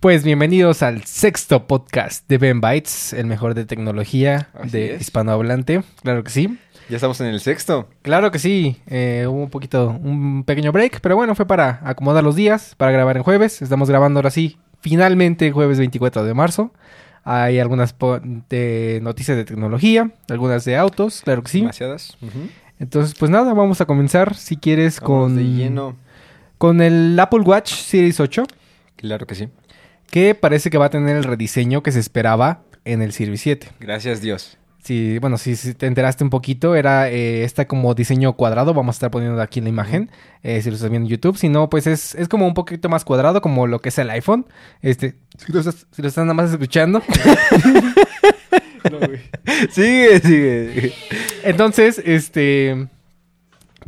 Pues bienvenidos al sexto podcast de Ben Bytes, el mejor de tecnología Así de es. hispanohablante. Claro que sí. Ya estamos en el sexto. Claro que sí. Eh, hubo un poquito, un pequeño break, pero bueno, fue para acomodar los días, para grabar en jueves. Estamos grabando ahora sí, finalmente jueves 24 de marzo. Hay algunas de noticias de tecnología, algunas de autos, claro que sí. Demasiadas. Entonces, pues nada, vamos a comenzar, si quieres, Vamos con, de lleno. con el Apple Watch Series 8. Claro que sí. Que parece que va a tener el rediseño que se esperaba en el Series 7. Gracias Dios. Sí, bueno, si, si te enteraste un poquito, era eh, esta como diseño cuadrado, vamos a estar poniendo aquí la imagen, eh, si lo estás viendo en YouTube, si no, pues es, es como un poquito más cuadrado, como lo que es el iPhone. Este, si lo estás, si lo estás nada más escuchando. sigue, sigue. Entonces, este...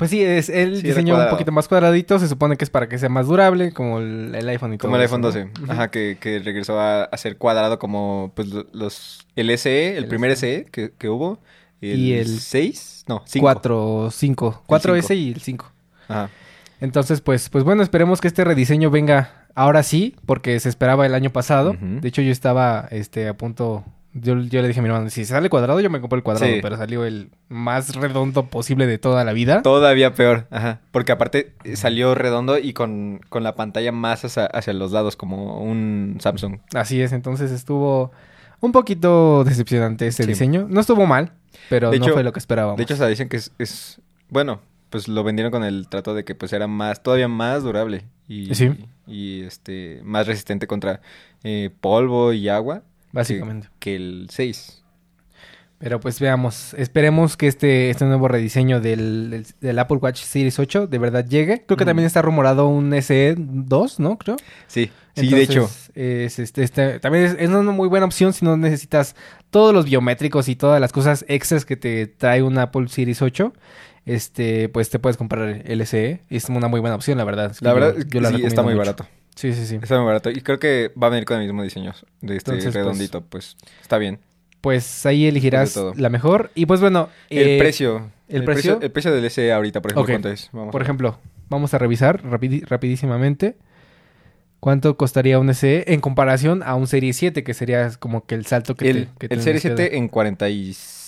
Pues sí, es el Sí, diseño un poquito más cuadradito, se supone que es para que sea más durable, como el, el iPhone y todo Como el eso, iPhone ¿no? 12. Ujú. Ajá, que, que regresó a, a ser cuadrado como pues lo- los... El SE, el, El primer SE. SE que, que hubo. El Y el 6. No, 5. 4, 5. 4S cinco. y el 5. Ajá. Entonces, pues, pues bueno, esperemos que este rediseño venga ahora sí, porque se esperaba el año pasado. De hecho, yo estaba este, a punto. Yo, yo le dije a mi hermano, si sale cuadrado, yo me compro el cuadrado, Sí. pero salió el más redondo posible de toda la vida. Todavía peor. Ajá. Porque aparte eh, salió redondo y con, con la pantalla más hacia, hacia los lados como un Samsung. Así es, entonces estuvo un poquito decepcionante este Sí. diseño. No estuvo mal, pero De no hecho- fue lo que esperábamos. De hecho, dicen que es, es- Bueno, pues lo vendieron con el trato de que pues era más... Todavía más durable. Y, Sí. y este... Más resistente contra eh, polvo y agua. Básicamente. Que el 6. Pero pues veamos, esperemos que este, este nuevo rediseño del, del, del Apple Watch Series 8 de verdad llegue. Creo que Mm. también está rumorado un SE 2, ¿no? Creo. Sí, sí, de hecho. Es, este, este- también es, es una muy buena opción si no necesitas todos los biométricos y todas las cosas extras que te trae un Apple Series 8. Este, pues te puedes comprar el SE. Es una muy buena opción, la verdad. Es que La verdad, yo es que la sí, está muy mucho. barato. Sí, sí, sí. Está muy barato. Y creo que va a venir con el mismo diseño de este Entonces, pues, redondito. Pues, está bien. Pues ahí elegirás la mejor. Y pues bueno. El eh, precio. ¿el precio? El precio del SE ahorita, por ejemplo, Ok. ¿cuánto es? Vamos Por ejemplo, vamos a revisar rapidísimamente cuánto costaría un SE en comparación a un Serie 7, que sería como que el salto que el, te, que el Serie que 7 dar. en 46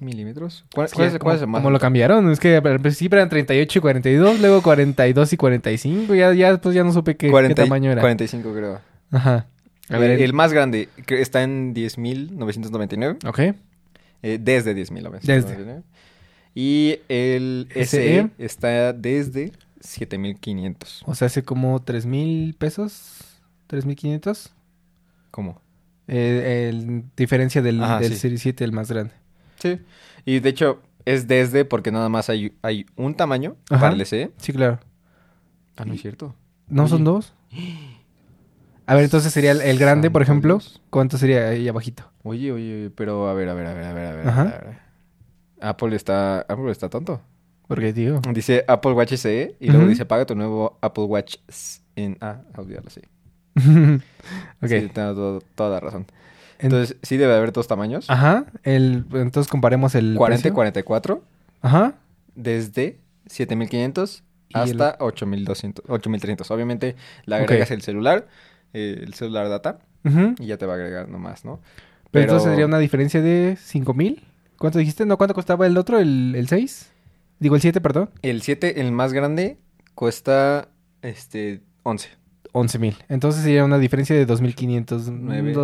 milímetros. ¿Cuál, Es que cuál es, ¿cómo, cuál es el más? cómo lo cambiaron? Es que al principio eran 38 y 42, luego 42 y 45, ya, ya después ya no supe qué, qué 40 y- tamaño era. 45 creo. Ajá. A el, ver, el más grande que está en 10.999. Ok. eh, desde 10.999. Y el SE. SE está desde 7.500. O sea, hace como 3 mil pesos, 3 mil 500. ¿Cómo? Eh, el, diferencia del, Ajá, del sí. Serie 7, el más grande. Sí. Y de hecho es desde porque nada más hay, hay un tamaño Ajá. para el SE. Sí, claro. Ah, no es cierto. ¿No son dos? A ver, entonces sería el, el grande, por ejemplo. ¿Cuánto sería ahí abajito? Oye, oye, pero a ver, a ver, a ver, a ver, a ver. Ajá. a ver. Apple está, Apple está tonto. Porque, tío. Dice Apple Watch SE y luego dice paga tu nuevo Apple Watch en... Ah, olvídalo, sí. ok. Sí, tengo todo- toda la razón. En- Entonces, sí debe haber dos tamaños. Ajá. El, entonces comparemos el 40 y precio. 44 Ajá. desde 7500 Y el- hasta 8200, 8300. Obviamente le agregas el celular, eh, el celular data Ujú. y ya te va a agregar nomás, ¿no? Pero entonces sería una diferencia de 5000. ¿Cuánto dijiste? No, ¿cuánto costaba el otro? ¿El, el 6? Digo, el 7, perdón. El 7, el más grande, cuesta este 11. 11000. Entonces sería una diferencia de 2500. 9,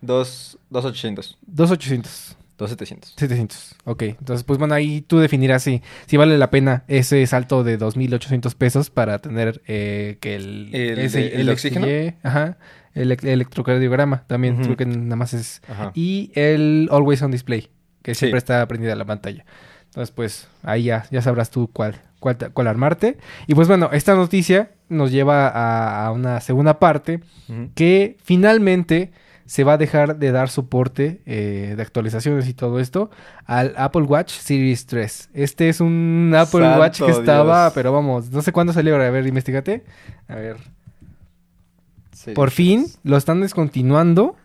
dos- 10, 2, 2800, 2800. 2700. 700. Ok. Entonces, pues bueno, ahí tú definirás si, si vale la pena ese salto de 2.800 pesos para tener eh, que el... ¿El ese- de- el de XY, oxígeno? Ajá. El ec- electrocardiograma también. Creo que nada más es... Ajá. Y el Always On Display, que Sí. siempre está prendida la pantalla. Entonces, pues ahí ya, ya sabrás tú cuál, cuál, cuál armarte. Y pues bueno, esta noticia nos lleva a, a una segunda parte que finalmente se va a dejar de dar soporte eh, de actualizaciones y todo esto al Apple Watch Series 3. Este es un Apple Santo Watch que estaba, Dios. pero vamos, no sé cuándo salió. A ver, investigate. A ver. Series Por fin lo están descontinuando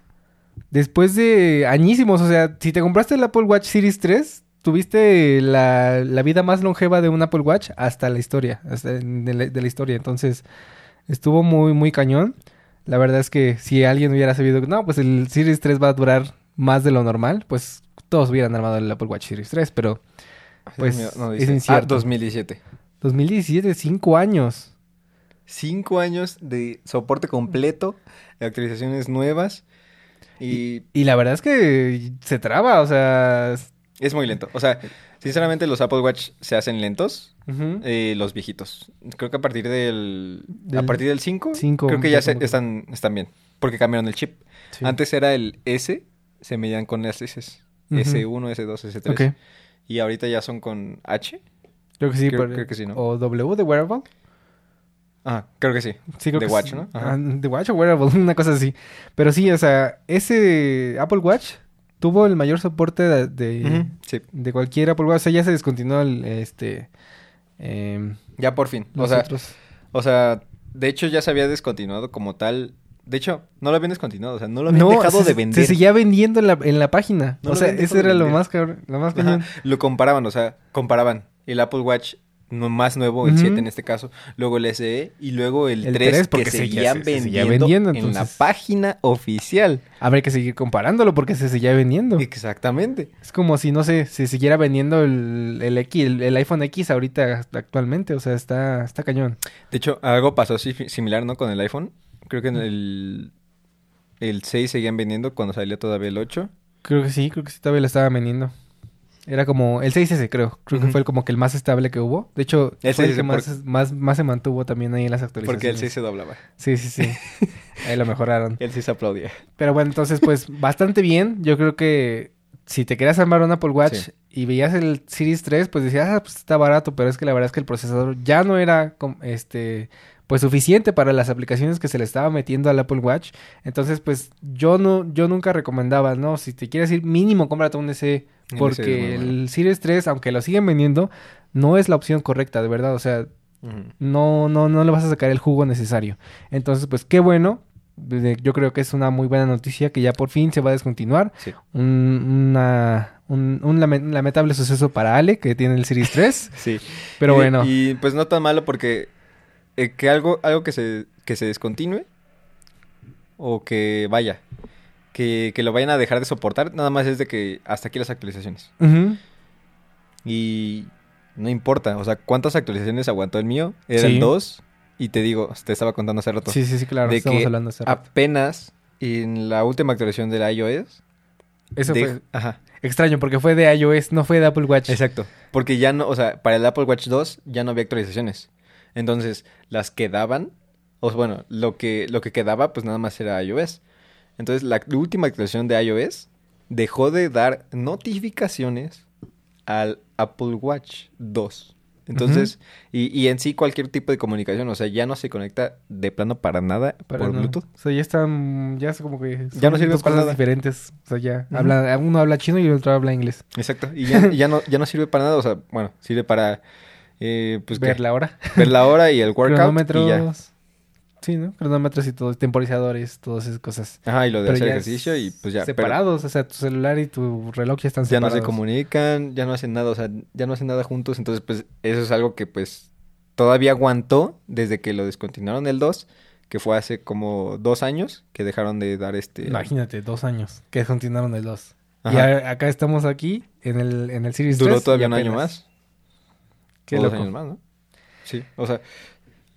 después de añísimos. O sea, si te compraste el Apple Watch Series 3, tuviste la, la vida más longeva de un Apple Watch hasta la historia, hasta de la, de la historia. Entonces, estuvo muy, muy cañón. La verdad es que si alguien hubiera sabido que no, pues el Series 3 va a durar más de lo normal, pues todos hubieran armado el Apple Watch Series 3, pero Pues, Dios mío, no es dice. incierto. Ah, 2017. 2017, 5 años. Cinco años de soporte completo, de actualizaciones nuevas y Y la verdad es que se traba, o sea... es muy lento. O sea, sinceramente los Apple Watch se hacen lentos, Eh, los viejitos. Creo que a partir del, a partir del 5, cinco, creo que ya se- están, están bien, porque cambiaron el chip. Sí. Antes era el S, se medían con las S, Ujú. S1, S2, S3. Ok. Y ahorita ya son con H. Creo que sí. Creo- pero- creo que sí, ¿no? O W de wearable. Ah, creo que sí. Sí, creo que Watch, sí. ¿no? Ajá. Ah, de Watch o wearable, una cosa así. Pero sí, o sea, ese Apple Watch tuvo el mayor soporte de, de, Sí, de cualquier Apple Watch. O sea, ya se descontinuó el, este... em, ya por fin. O sea, o sea, de hecho ya se había descontinuado como tal. De hecho, no lo habían descontinuado, o sea, no lo habían dejado se, de vender. Se seguía vendiendo en la, en la página. No o sea, ese era lo más, cabrón- lo más. Lo comparaban, o sea, comparaban el Apple Watch no- más nuevo, el Ujú. 7 en este caso, luego el SE y luego el, El 3, 3, que porque seguía- seguían se- se seguía vendiendo, vendiendo, en la página oficial. Habrá que seguir comparándolo porque se seguía vendiendo. Exactamente. Es como si, no sé, se siguiera vendiendo el, el X, el, el iPhone X ahorita actualmente. O sea, está, está cañón. De hecho, algo pasó si- similar, ¿no? Con el iPhone. Creo que en el, el 6 seguían vendiendo cuando salió todavía el 8. Creo que sí, creo que sí todavía lo estaba vendiendo. Era como el 6S, creo. Creo que fue el, como que el más estable que hubo. De hecho, El fue el 6S que por- más, más, más se mantuvo también ahí en las actualizaciones. Porque el 6 se doblaba. Sí, sí, sí. ahí lo mejoraron. El 6 aplaudía. Pero bueno, entonces, pues, bastante bien. Yo creo que si te querías armar un Apple Watch Sí. y veías el Series 3, pues decías, ah, pues está barato, pero es que la verdad es que el procesador ya no era, este, pues suficiente para las aplicaciones que se le estaba metiendo al Apple Watch. Entonces, pues, yo no, yo nunca recomendaba, ¿no? Si te quieres ir mínimo, cómprate un SE. El es Porque muy bueno. el Series 3, aunque lo siguen vendiendo, no es la opción correcta, de verdad. O sea, no, no, no le vas a sacar el jugo necesario. Entonces, pues qué bueno. Yo creo que es una muy buena noticia que ya por fin se va a descontinuar. Sí. Un, una, un, un lame- lamentable suceso para Ale, que tiene el Series 3. Sí. Pero Y- bueno, Y pues no tan malo porque eh, que algo, algo que se, que se descontinúe o que vaya, que, que lo vayan a dejar de soportar, nada más es de que hasta aquí las actualizaciones. Y no importa, o sea, ¿cuántas actualizaciones aguantó el mío? Era Sí. el 2 y te digo, te estaba contando hace rato. sí, sí, sí, claro. de estamos que hablando hace rato. Apenas en la última actualización del iOS. Eso de- fue Ajá, extraño porque fue de iOS, no fue de Apple Watch. exacto. Porque ya no, o sea, para el Apple Watch 2 ya no había actualizaciones. Entonces, las quedaban, o bueno, lo que, lo que quedaba, pues nada más era iOS. Entonces, la última actualización de iOS dejó de dar notificaciones al Apple Watch 2. Entonces, y, y en sí cualquier tipo de comunicación, o sea, ya no se conecta de plano para nada por. Bluetooth. O sea, ya están, ya es como que Ya no sirve dos para cosas nada. diferentes. O sea, ya habla, uno habla chino y el otro habla inglés. Exacto. Y ya, y ya no, ya no sirve para nada, o sea, bueno, sirve para eh, pues ¿qué? Ver la hora. ver la hora y el workout y ya. Cronómetros. Sí, ¿no? Cronómetros y todo, temporizadores, todas esas cosas. Ajá, y lo de Pero hacer ejercicio y pues ya. pero Separados, o sea, tu celular y tu reloj ya están ya no separados. se comunican, ya no hacen nada, o sea, ya no hacen nada juntos. Entonces, pues eso es algo que pues todavía aguantó desde que lo descontinuaron el 2, que fue hace como dos años que dejaron de dar este... Imagínate, dos años que continuaron el 2. Y a- acá estamos aquí en el, en el Series Duró 3 todavía un año más. Qué o dos loco. años más, ¿no? Sí, o sea,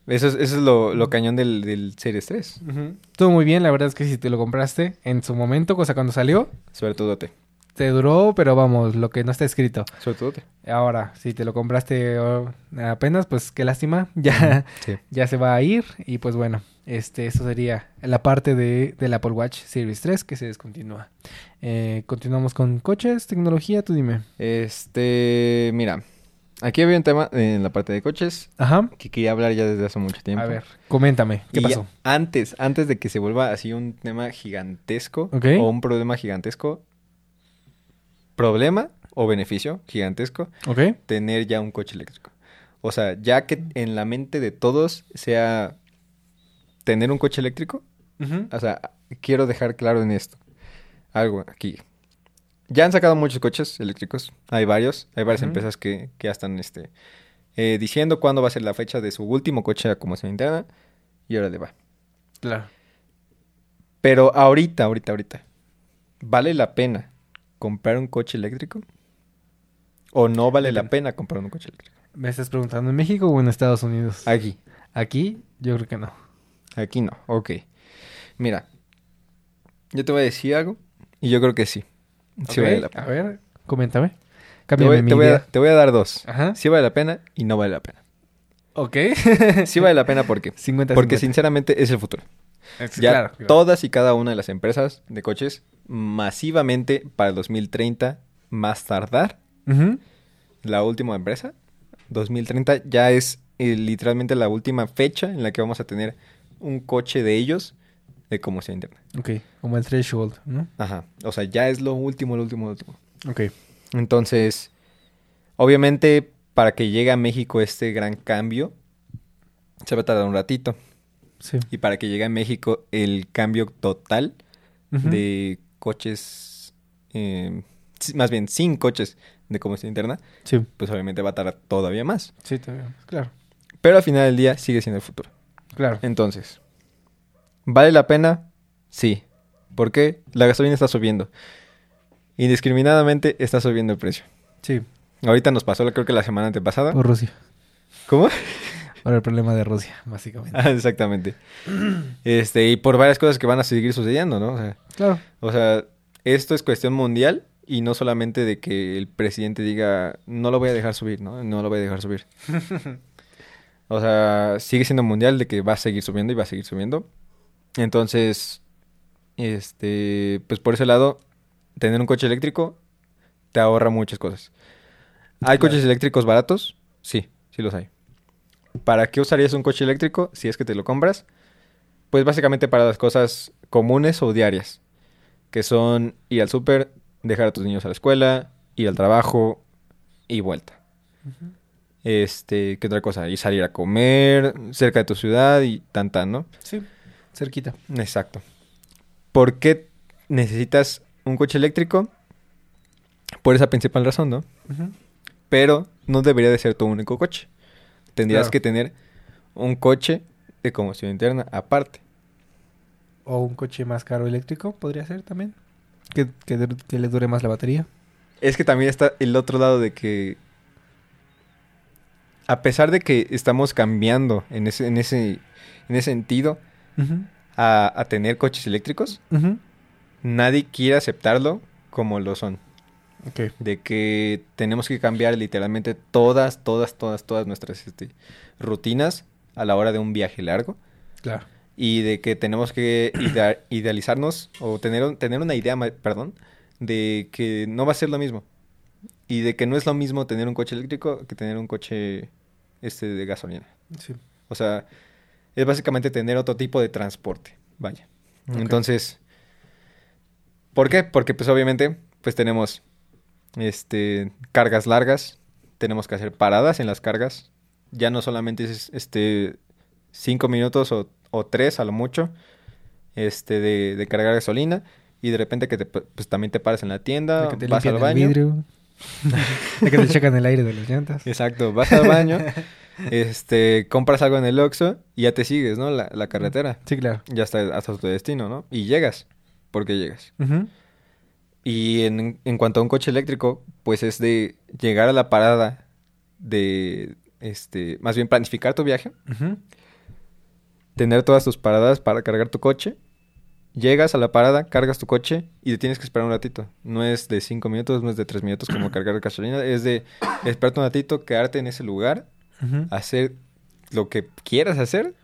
eso es, eso es lo, lo cañón del, del Series 3. Ujú. Estuvo muy bien, la verdad es que si te lo compraste en su momento, cosa cuando salió, Sobre todo te. te duró, pero vamos, lo que no está escrito. Sobre todo te. Ahora, si te lo compraste oh, apenas, pues qué lástima, ya, Sí. ya se va a ir y pues bueno, este, eso sería la parte de, del Apple Watch Series 3 que se descontinúa. Eh, continuamos con coches, tecnología, tú dime. Este, mira, aquí había un tema en la parte de coches Ajá. que quería hablar ya desde hace mucho tiempo. A ver, coméntame, ¿qué Y pasó? Antes, antes de que se vuelva así un tema gigantesco o un problema gigantesco, problema o beneficio gigantesco, tener ya un coche eléctrico. O sea, ya que en la mente de todos sea tener un coche eléctrico, Ujú. o sea, quiero dejar claro en esto. Algo aquí. Ya han sacado muchos coches eléctricos. Hay varios. Hay varias empresas que, que ya están este, eh, diciendo cuándo va a ser la fecha de su último coche a combustión interna. Y ahora le va. Claro. Pero ahorita, ahorita, ahorita, ¿vale la pena comprar un coche eléctrico? ¿O no vale la pena comprar un coche eléctrico? ¿Me estás preguntando en México o en Estados Unidos? Aquí. Aquí, yo creo que no. Aquí no. Ok. Mira. Yo te voy a decir algo. Y yo creo que sí. Sí vale la A pena. ver, coméntame. Te Cámbiame voy, mi te voy a, te voy a dar dos. Ajá. Sí vale la pena y no vale la pena. Ok. Sí vale la pena porque 50 porque sinceramente es el futuro. Ya claro, claro. todas y cada una de las empresas de coches masivamente para el 2030 más tardar la última empresa 2030 ya es eh, literalmente la última fecha en la que vamos a tener un coche de ellos de combustión interna. Ok, como el threshold, ¿no? Ajá. O sea, ya es lo último, lo último, lo último. Ok. Entonces, obviamente, para que llegue a México este gran cambio, se va a tardar un ratito. Sí. Y para que llegue a México el cambio total de coches, eh, sí, más bien sin coches de combustión interna, Sí. pues obviamente va a tardar todavía más. Sí, todavía. Claro. Pero al final del día sigue siendo el futuro. Claro. Entonces, ¿vale la pena? Sí. ¿Por qué? La gasolina está subiendo. Indiscriminadamente está subiendo el precio. Sí. Ahorita nos pasó, creo que la semana antepasada. Por Rusia. ¿Cómo? Por el problema de Rusia, básicamente. Ah, exactamente. Este, y por varias cosas que van a seguir sucediendo, ¿no? O sea, Claro. o sea, esto es cuestión mundial y no solamente de que el presidente diga, no lo voy a dejar subir, ¿no? No lo voy a dejar subir. O sea, sigue siendo mundial de que va a seguir subiendo y va a seguir subiendo. Entonces, este, pues por ese lado, tener un coche eléctrico te ahorra muchas cosas. ¿Hay Claro. coches eléctricos baratos? Sí, sí los hay. ¿Para qué usarías un coche eléctrico si es que te lo compras? Pues básicamente para las cosas comunes o diarias, que son ir al súper, dejar a tus niños a la escuela, ir al trabajo y vuelta. Este, ¿qué otra cosa? Y salir a comer cerca de tu ciudad y tan tan, ¿no? Sí. Cerquita. Exacto. ¿Por qué necesitas un coche eléctrico? Por esa principal razón, ¿no? Pero no debería de ser tu único coche. Tendrías Claro. que tener un coche de combustión interna aparte. O un coche más caro eléctrico, podría ser también. Que, que, que le dure más la batería. Es que también está el otro lado de que a pesar de que estamos cambiando en ese, en ese, en ese sentido A, a tener coches eléctricos, nadie quiere aceptarlo como lo son. De que tenemos que cambiar literalmente todas, todas, todas, todas nuestras este, rutinas a la hora de un viaje largo. Claro. Y de que tenemos que idea- idealizarnos o tener, tener una idea, perdón, de que no va a ser lo mismo. Y de que no es lo mismo tener un coche eléctrico que tener un coche este de gasolina. Sí. O sea, es básicamente tener otro tipo de transporte. Vaya. Entonces, ¿por qué? Porque pues obviamente pues tenemos este cargas largas, tenemos que hacer paradas en las cargas. Ya no solamente es este cinco minutos o, o tres a lo mucho este de, de cargar gasolina y de repente que te, pues también te paras en la tienda, De que te vas al limpian el baño. vidrio. de que te checan el aire de las llantas. Exacto, vas al baño, este, compras algo en el Oxxo y ya te sigues, ¿no? La, la carretera. Sí, claro. Ya hasta, hasta tu destino, ¿no? Y llegas, porque llegas. Y en, en cuanto a un coche eléctrico, pues es de llegar a la parada de, este, más bien planificar tu viaje, tener todas tus paradas para cargar tu coche. Llegas a la parada, cargas tu coche y te tienes que esperar un ratito. No es de cinco minutos, no es de tres minutos como cargar gasolina. Es de esperarte un ratito, quedarte en ese lugar Hacer lo que quieras hacer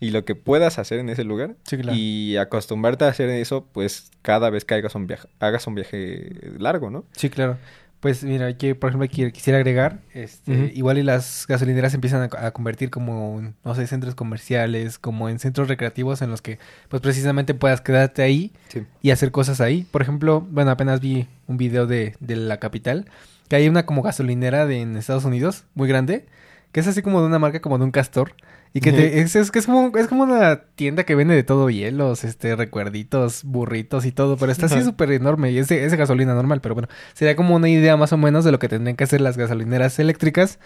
y lo que puedas hacer en ese lugar Sí, claro. y acostumbrarte a hacer eso pues cada vez que hagas un viaje hagas un viaje largo no Sí, claro. Pues mira, que por ejemplo qui- quisiera agregar, este, igual y las gasolineras se empiezan a, a convertir como, en, no sé, centros comerciales, como en centros recreativos en los que pues precisamente puedas quedarte ahí sí y hacer cosas ahí. Por ejemplo, bueno, apenas vi un video de, de la capital, que hay una como gasolinera de, en Estados Unidos, muy grande, que es así como de una marca como de un castor. Y que te- es, es, es como, es como una tienda que vende de todo, hielos, este, recuerditos, burritos y todo, pero está así súper enorme y es de, es de gasolina normal, pero bueno, sería como una idea más o menos de lo que tendrían que hacer las gasolineras eléctricas,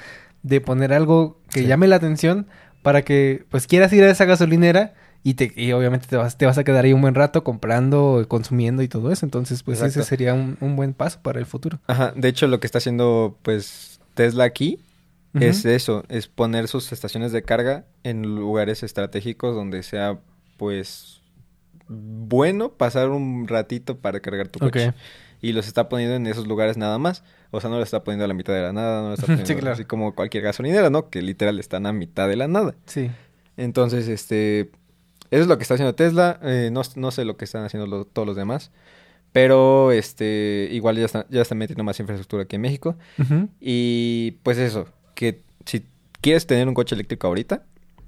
de poner algo que Sí. llame la atención para que pues quieras ir a esa gasolinera Y, te, y obviamente te vas, te vas a quedar ahí un buen rato comprando, consumiendo y todo eso. Entonces, pues Exacto. ese sería un, un buen paso para el futuro. Ajá, de hecho lo que está haciendo pues Tesla aquí Es eso, es poner sus estaciones de carga en lugares estratégicos donde sea pues bueno pasar un ratito para cargar tu coche. Y los está poniendo en esos lugares nada más. O sea, no lo está poniendo a la mitad de la nada, no lo está Sí, poniendo claro. así como cualquier gasolinera, ¿no? Que literal están a mitad de la nada. Sí. Entonces, este, eso es lo que está haciendo Tesla. eh, no, no sé lo que están haciendo lo- todos los demás. Pero, este, igual ya están, ya están metiendo más infraestructura aquí en México. Y pues eso, que si quieres tener un coche eléctrico ahorita,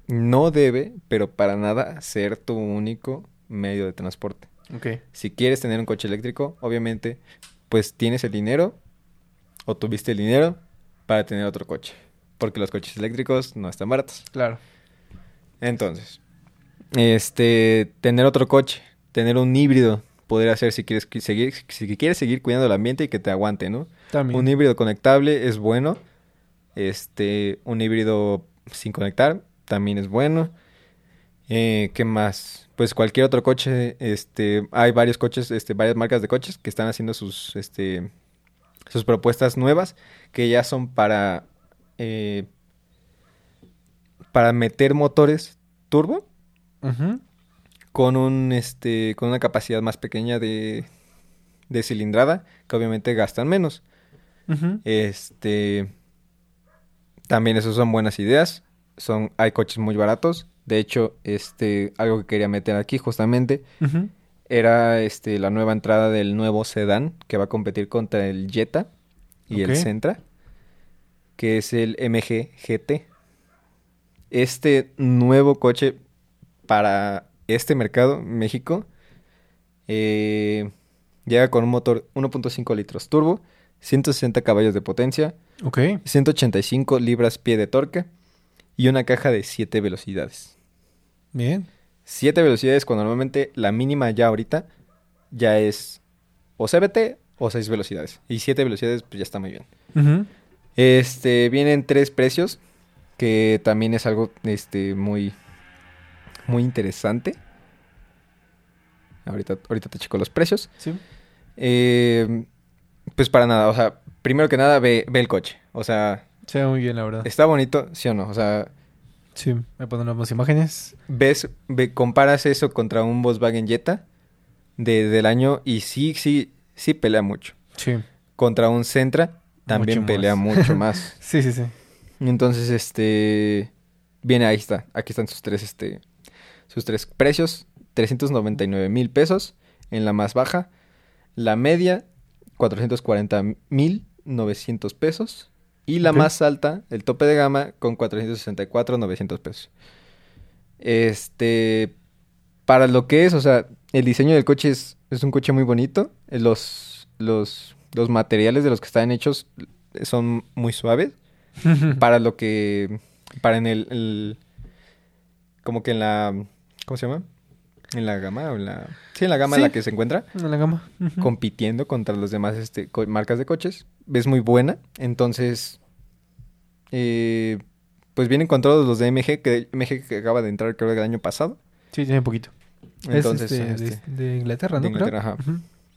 no debe, pero para nada, ser tu único medio de transporte. Si quieres tener un coche eléctrico, obviamente, pues tienes el dinero o tuviste el dinero para tener otro coche. Porque los coches eléctricos no están baratos. Claro. Entonces, este, tener otro coche, tener un híbrido, podría ser si quieres qui- seguir, si quieres seguir cuidando el ambiente y que te aguante, ¿no? También. Un híbrido conectable es bueno. Este, un híbrido sin conectar también es bueno. Eh, ¿Qué más? Pues cualquier otro coche, este, hay varios coches, este, varias marcas de coches que están haciendo sus, este, sus propuestas nuevas que ya son para, eh, para meter motores turbo con un, este, con una capacidad más pequeña de, de cilindrada que obviamente gastan menos. Este. También esos son buenas ideas. Son, hay coches muy baratos. De hecho, este, algo que quería meter aquí justamente era este la nueva entrada del nuevo sedán que va a competir contra el Jetta y el Sentra, que es el MG GT. Este nuevo coche para este mercado, México, eh, llega con un motor 1.5 litros turbo, 160 caballos de potencia, Ok. 185 libras-pie de torque y una caja de 7 velocidades. Bien. 7 velocidades cuando normalmente la mínima ya ahorita ya es o CBT o 6 velocidades. Y 7 velocidades pues ya está muy bien. Este, vienen tres precios que también es algo este muy muy interesante. Ahorita ahorita te checo los precios. Sí. Eh, pues para nada, o sea, primero que nada ve, ve el coche. O sea, Se ve muy bien, la verdad. está bonito, sí o no. O sea, Sí. Me ponen unas imágenes. ves, ve- comparas eso contra un Volkswagen Jetta de, del año y sí, sí, sí pelea mucho. Sí. Contra un Sentra también Mucho pelea más. mucho más. Sí, sí, sí. Entonces, este, viene ahí está, aquí están sus tres, este, sus tres precios, 399 mil pesos en la más baja, la media 440 mil 900 pesos y la más alta, el tope de gama con 464 900 pesos. Este, para lo que es, o sea, el diseño del coche es, es un coche muy bonito, los, los, los materiales de los que están hechos son muy suaves para lo que para en el, el- como que en la ¿cómo se llama? En la gama o en la sí, en la gama en la que se encuentra En la gama. Compitiendo contra los demás este marcas de coches, es muy buena, entonces eh, pues vienen con todos los de MG que MG que acaba de entrar creo que el año pasado. Sí, tiene poquito. Entonces, es este, este, de, de Inglaterra, ¿no? de. Inglaterra, ajá.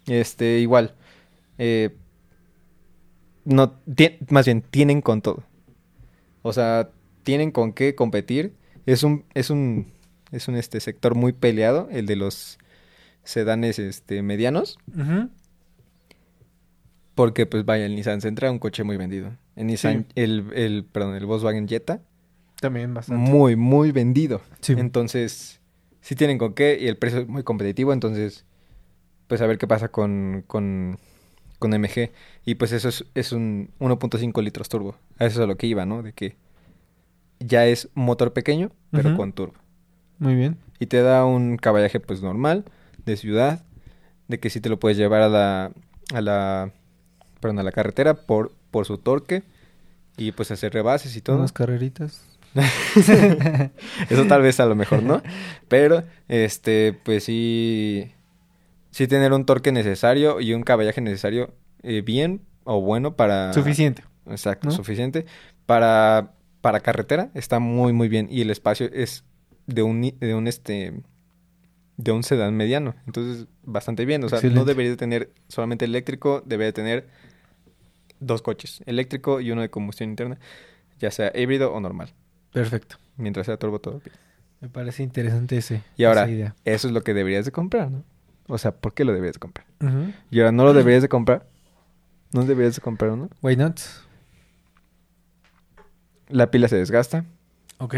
Este, igual. eh, no, ti- más bien, tienen con todo. O sea, tienen con qué competir. Es un, es un, es un este sector muy peleado, el de los sedanes este medianos. Porque, pues vaya, el Nissan Sentra, un coche muy vendido. El Nissan, el, el, perdón, el Volkswagen Jetta, También bastante. muy, muy vendido. Sí. Entonces, sí tienen con qué y el precio es muy competitivo. Entonces, pues a ver qué pasa con, con, con MG. Y pues eso es, es un 1.5 litros turbo. A eso es a lo que iba, ¿no? De que ya es motor pequeño, pero con turbo. Muy bien. Y te da un caballaje pues normal, de ciudad, de que sí te lo puedes llevar a la, a la, perdón, a la carretera por, por su torque y pues hacer rebases y todo. Unas carreritas. Eso tal vez a lo mejor no. Pero, este, pues sí. Sí tener un torque necesario y un caballaje necesario eh, bien o bueno para. Suficiente. Exacto, ¿no? suficiente. Para, para carretera está muy, muy bien. Y el espacio es de un, de un este de un sedán mediano. Entonces, bastante bien. O sea, no debería de tener solamente eléctrico, debería de tener dos coches, eléctrico y uno de combustión interna, ya sea híbrido o normal. Perfecto. Mientras sea turbo todo bien. Me parece interesante ese. Y ahora, esa idea. eso es lo que deberías de comprar, ¿no? O sea, ¿por qué lo deberías de comprar? Y ahora, ¿no lo deberías de comprar? ¿No deberías de comprar uno? Why not? La pila se desgasta. Ok.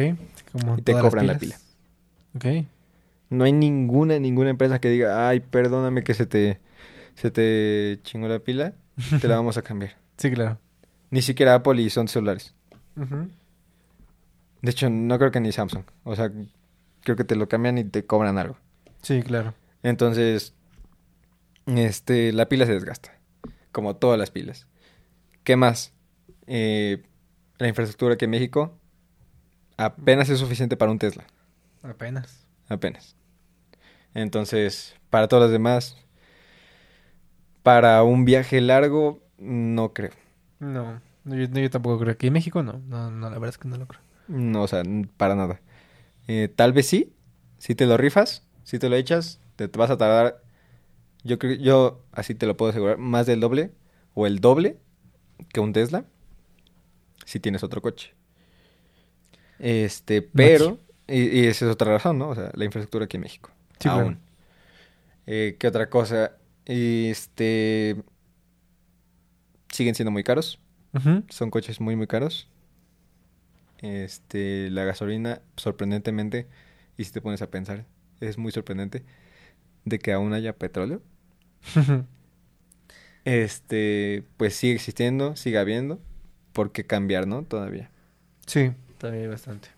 Como Y te cobran la pilas. Ok. No hay ninguna, ninguna empresa que diga, ay, perdóname que se te, se te chingó la pila, te la vamos a cambiar. Sí, claro. Ni siquiera Apple y son celulares. De hecho, no creo que ni Samsung. O sea, creo que te lo cambian y te cobran algo. Sí, claro. Entonces, este, la pila se desgasta. Como todas las pilas. ¿Qué más? Eh, la infraestructura aquí en México apenas es suficiente para un Tesla. Apenas. Apenas. Entonces, para todos los demás, para un viaje largo, no creo. No. No, yo, yo tampoco creo. Aquí en México no. No, no, la verdad es que no lo creo. No, o sea, para nada. Eh, tal vez sí, si te lo rifas, si te lo echas, te, te vas a tardar, yo creo, yo así te lo puedo asegurar, más del doble o el doble que un Tesla, si tienes otro coche. Este, pero, y, y esa es otra razón, ¿no? O sea, la infraestructura aquí en México. Sí, claro. aún. Eh, ¿Qué otra cosa? Este, siguen siendo muy caros. Son coches muy, muy caros. Este, la gasolina, sorprendentemente, y si te pones a pensar, es muy sorprendente de que aún haya petróleo. Este, pues sigue existiendo, sigue habiendo, por qué cambiar, ¿no? Todavía. sí, hay bastante.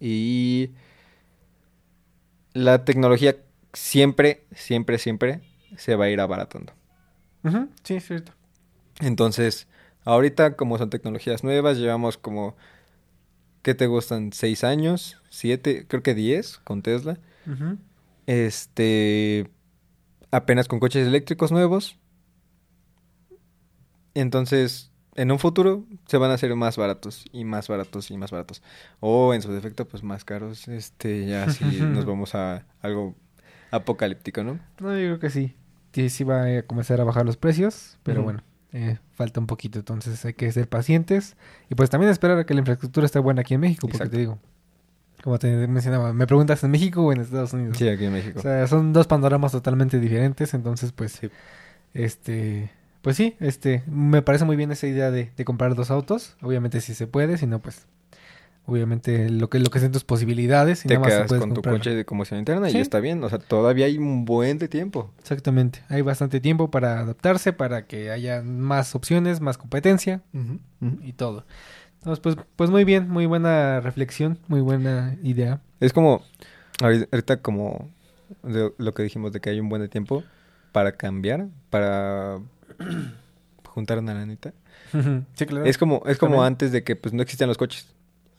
Y la tecnología siempre, siempre, siempre se va a ir abaratando. Ujú, Sí, es cierto. Entonces, ahorita como son tecnologías nuevas, llevamos como, ¿qué te gustan? ¿Seis años? ¿Siete? Creo que diez con Tesla. Este, apenas con coches eléctricos nuevos. Entonces, en un futuro se van a hacer más baratos y más baratos y más baratos. O en su defecto, pues más caros. Este, ya si nos vamos a algo apocalíptico, ¿no? No, yo creo que sí. Sí, sí va a comenzar a bajar los precios, pero bueno, eh, falta un poquito, entonces hay que ser pacientes y pues también esperar a que la infraestructura esté buena aquí en México, porque Exacto. te digo, como te mencionaba, me preguntas en México o en Estados Unidos. Sí, aquí en México. O sea, son dos panoramas totalmente diferentes, entonces pues, Sí. este, pues sí, este, me parece muy bien esa idea de, de comprar dos autos, obviamente si se puede, si no pues, obviamente lo que lo que sean tus posibilidades y Te nada más quedas puedes con tu coche de combustión interna Sí. y está bien. O sea, todavía hay un buen de tiempo. Exactamente, hay bastante tiempo para adaptarse, para que haya más opciones, más competencia y todo. Entonces, pues, pues muy bien, muy buena reflexión, muy buena idea. Es como, ahori- ahorita como de lo que dijimos de que hay un buen de tiempo para cambiar, para juntar una lanita. sí, claro. Es como, es como También. antes de que pues no existían los coches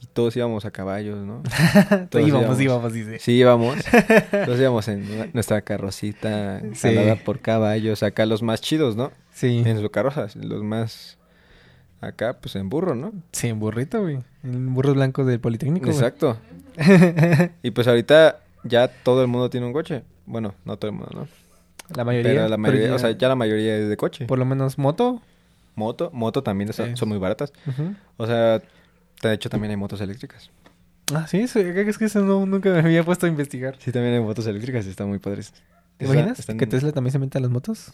y todos íbamos a caballos, ¿no? todos íbamos, íbamos. íbamos, dice. Sí, íbamos. Todos íbamos en nuestra carrocita, Sí. jalada por caballos, acá los más chidos, ¿no? Sí, En su carroza, los más acá, pues en burro, ¿no? sí, en burrito, güey. En burros blancos del Politécnico. güey. Exacto. Y pues ahorita ya todo el mundo tiene un coche. Bueno, no todo el mundo, ¿no? La mayoría. Pero la mayoría, pero o sea, ya la mayoría es de coche. Por lo menos moto. Moto, moto también está- Sí. son muy baratas. O sea, de hecho también hay motos eléctricas. Ah, sí, eso- es que eso no, nunca me había puesto a investigar. Sí, también hay motos eléctricas y están muy padres. ¿Te imaginas están- que Tesla también se mete a las motos?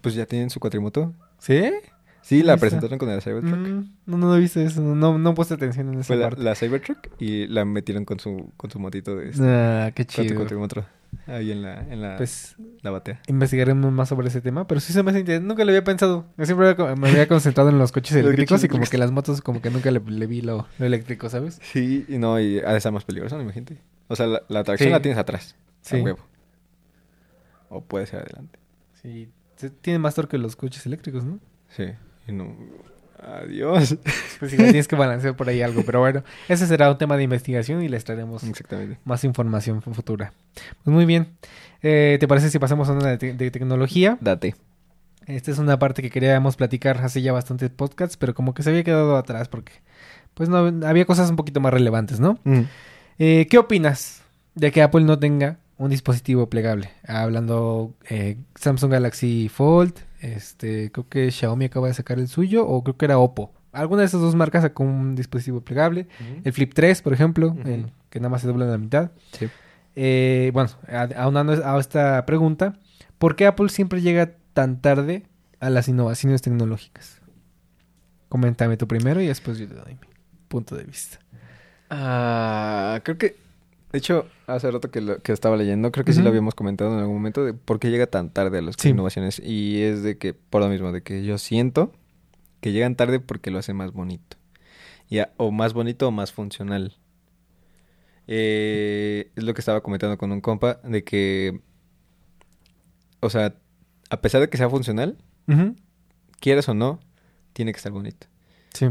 Pues ya tienen su cuatrimoto. ¿Sí? Sí, la presentaron con el Cybertruck. Mm, no, no, he visto eso. No, no puse atención en esa Fue la, parte. la Cybertruck y la metieron con su, con su motito de este, Ah, qué chido. cuatrimotro. Ahí en la, en la, Pues la batea. investigaremos más sobre ese tema, pero sí se me hace interesante. Nunca lo había pensado. Yo siempre me había concentrado en los coches eléctricos y como que las motos como que nunca le, le vi lo, lo eléctrico, ¿sabes? Sí, y no, y ha de estar más peligroso, ¿no? imagínate. O sea, la, la tracción Sí. la tienes atrás, Sí. a huevo. O puede ser adelante. Sí. Tiene más torque los coches eléctricos, ¿no? Sí, y no... Adiós. Pues igual tienes que balancear por ahí algo, pero bueno, ese será un tema de investigación y les traeremos más información fu- futura. Pues muy bien. Eh, ¿Te parece si pasamos a una de, te- de tecnología? Date. Esta es una parte que queríamos platicar hace ya bastantes podcasts, pero como que se había quedado atrás porque pues no había cosas un poquito más relevantes, ¿no? Eh, ¿Qué opinas de que Apple no tenga un dispositivo plegable? Hablando eh, Samsung Galaxy Fold, este, creo que Xiaomi acaba de sacar el suyo, o creo que era Oppo. Alguna de esas dos marcas sacó un dispositivo plegable. El Flip 3, por ejemplo, el que nada más se dobla en la mitad. Sí. Eh, bueno, aunando a esta pregunta, ¿por qué Apple siempre llega tan tarde a las innovaciones tecnológicas? Coméntame tú primero y después yo te doy mi punto de vista. Ah, creo que, de hecho, hace rato que, lo, que estaba leyendo, creo que sí lo habíamos comentado en algún momento de por qué llega tan tarde a las Sí. innovaciones. Y es de que, por lo mismo, de que yo siento que llegan tarde porque lo hacen más bonito. Ya, o más bonito o más funcional. Eh, es lo que estaba comentando con un compa, de que, o sea, a pesar de que sea funcional, quieras o no, tiene que estar bonito. Sí.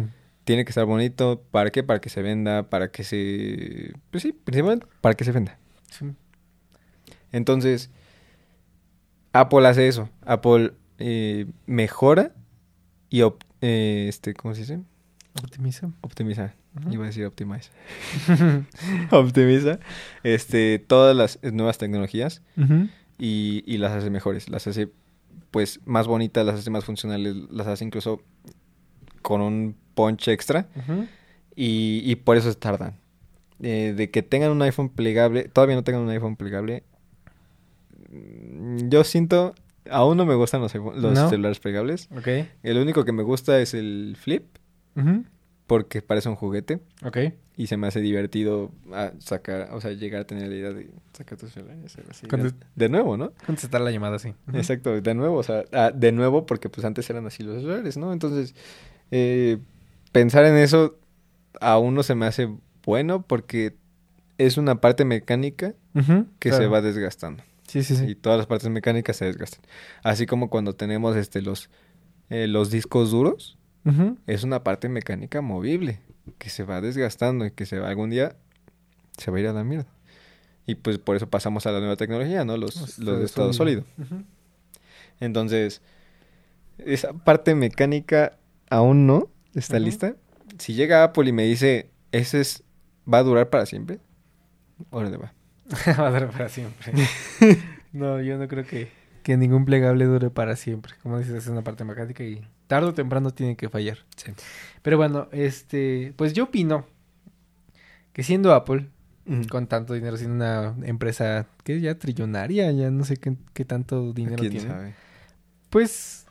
Tiene que estar bonito. ¿Para qué? Para que se venda, para que se... Pues sí, principalmente para que se venda. sí. Entonces, Apple hace eso. Apple eh, mejora y... op- eh, este, ¿Cómo se dice? Optimiza. Optimiza. Iba a decir optimize. Optimiza este, todas las nuevas tecnologías y, y las hace mejores. Las hace pues más bonitas, las hace más funcionales, las hace incluso con un punch extra. Ujú. Y, y por eso se tardan. Eh, de que tengan un iPhone plegable, todavía no tengan un iPhone plegable. mm, Yo siento, aún no me gustan los, los ¿No? celulares plegables. Ok. El único que me gusta es el Flip, Ujú. porque parece un juguete Ok. y se me hace divertido ah, sacar, o sea, llegar a tener la idea de sacar tus celulares. así. De, de nuevo, ¿no? Contestar la llamada, sí. Exacto, de nuevo, o sea, ah, de nuevo porque pues antes eran así los celulares, ¿no? Entonces, eh, pensar en eso aún no se me hace bueno porque es una parte mecánica que Claro. se va desgastando. Sí, sí, sí. Y todas las partes mecánicas se desgastan. Así como cuando tenemos este los, eh, los discos duros, Ujú. es una parte mecánica movible que se va desgastando y que se va, algún día se va a ir a la mierda. Y pues por eso pasamos a la nueva tecnología, ¿no? Los, los de estado sólido. Entonces, esa parte mecánica aún no está lista. Si llega Apple y me dice, ese es, va a durar para siempre, órale va. Va a durar para siempre. no, yo no creo que, que ningún plegable dure para siempre. Como dices, es una parte mecánica y tarde o temprano tiene que fallar. Sí. Pero bueno, este, pues yo opino que siendo Apple, con tanto dinero, siendo una empresa que ya trillonaria, ya no sé qué, qué tanto dinero ¿Quién tiene. sabe? Pues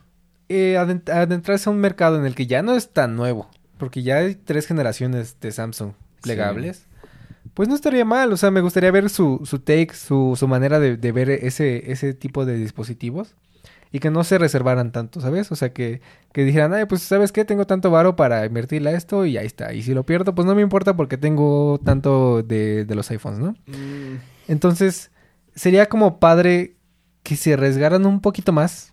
eh, adent- adentrarse a un mercado en el que ya no es tan nuevo, porque ya hay tres generaciones de Samsung plegables. Pues no estaría mal, o sea, me gustaría ver su, su take, su, su manera de, de ver ese, ese tipo de dispositivos y que no se reservaran tanto, ¿sabes? O sea, que, que dijeran, ay, pues, ¿sabes qué? Tengo tanto varo para invertirle a esto y ahí está. Y si lo pierdo, pues no me importa porque tengo tanto de, de los iPhones, ¿no? Mm, Entonces, sería como padre que se arriesgaran un poquito más.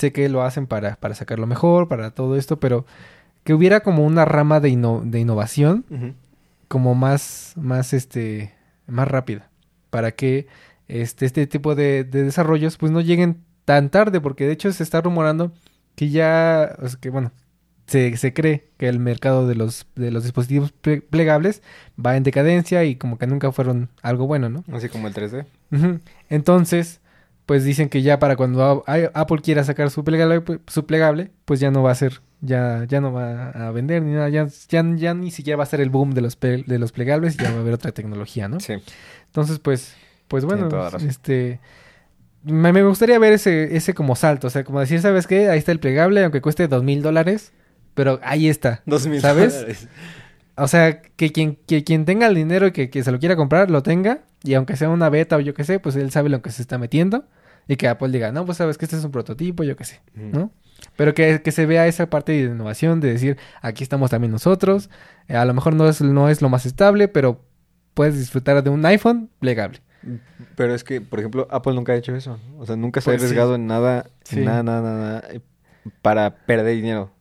Sé que lo hacen para, para sacarlo mejor, para todo esto, pero que hubiera como una rama de, inno- de innovación como más, más, este, más rápida. Para que este, este tipo de, de desarrollos pues no lleguen tan tarde, porque de hecho se está rumorando que ya, o sea, que bueno, se, se cree que el mercado de los, de los dispositivos ple- plegables va en decadencia y como que nunca fueron algo bueno, ¿no? Así como el 3D. Ujú. Entonces, pues dicen que ya para cuando Apple quiera sacar su plegable, su plegable, pues ya no va a ser, ya, ya no va a vender ni nada, ya, ya, ya ni siquiera va a ser el boom de los, pe- de los plegables y ya va a haber otra tecnología, ¿no? Sí. Entonces, pues, pues bueno, este, me, me gustaría ver ese, ese como salto, o sea, como decir, ¿sabes qué? Ahí está el plegable, aunque cueste dos mil dólares, pero ahí está. Dos mil ¿Sabes? dólares. O sea, que quien, que quien tenga el dinero y que, que se lo quiera comprar, lo tenga. Y aunque sea una beta o yo qué sé, pues él sabe lo que se está metiendo. Y que Apple diga, no, pues sabes que este es un prototipo, yo qué sé. ¿no? Pero que, que se vea esa parte de innovación, de decir, aquí estamos también nosotros. Eh, a lo mejor no es, no es lo más estable, pero puedes disfrutar de un iPhone plegable. Pero es que, por ejemplo, Apple nunca ha hecho eso. O sea, nunca se ha Pues sí. arriesgado en nada, en Sí. nada, nada, nada, eh, para perder dinero.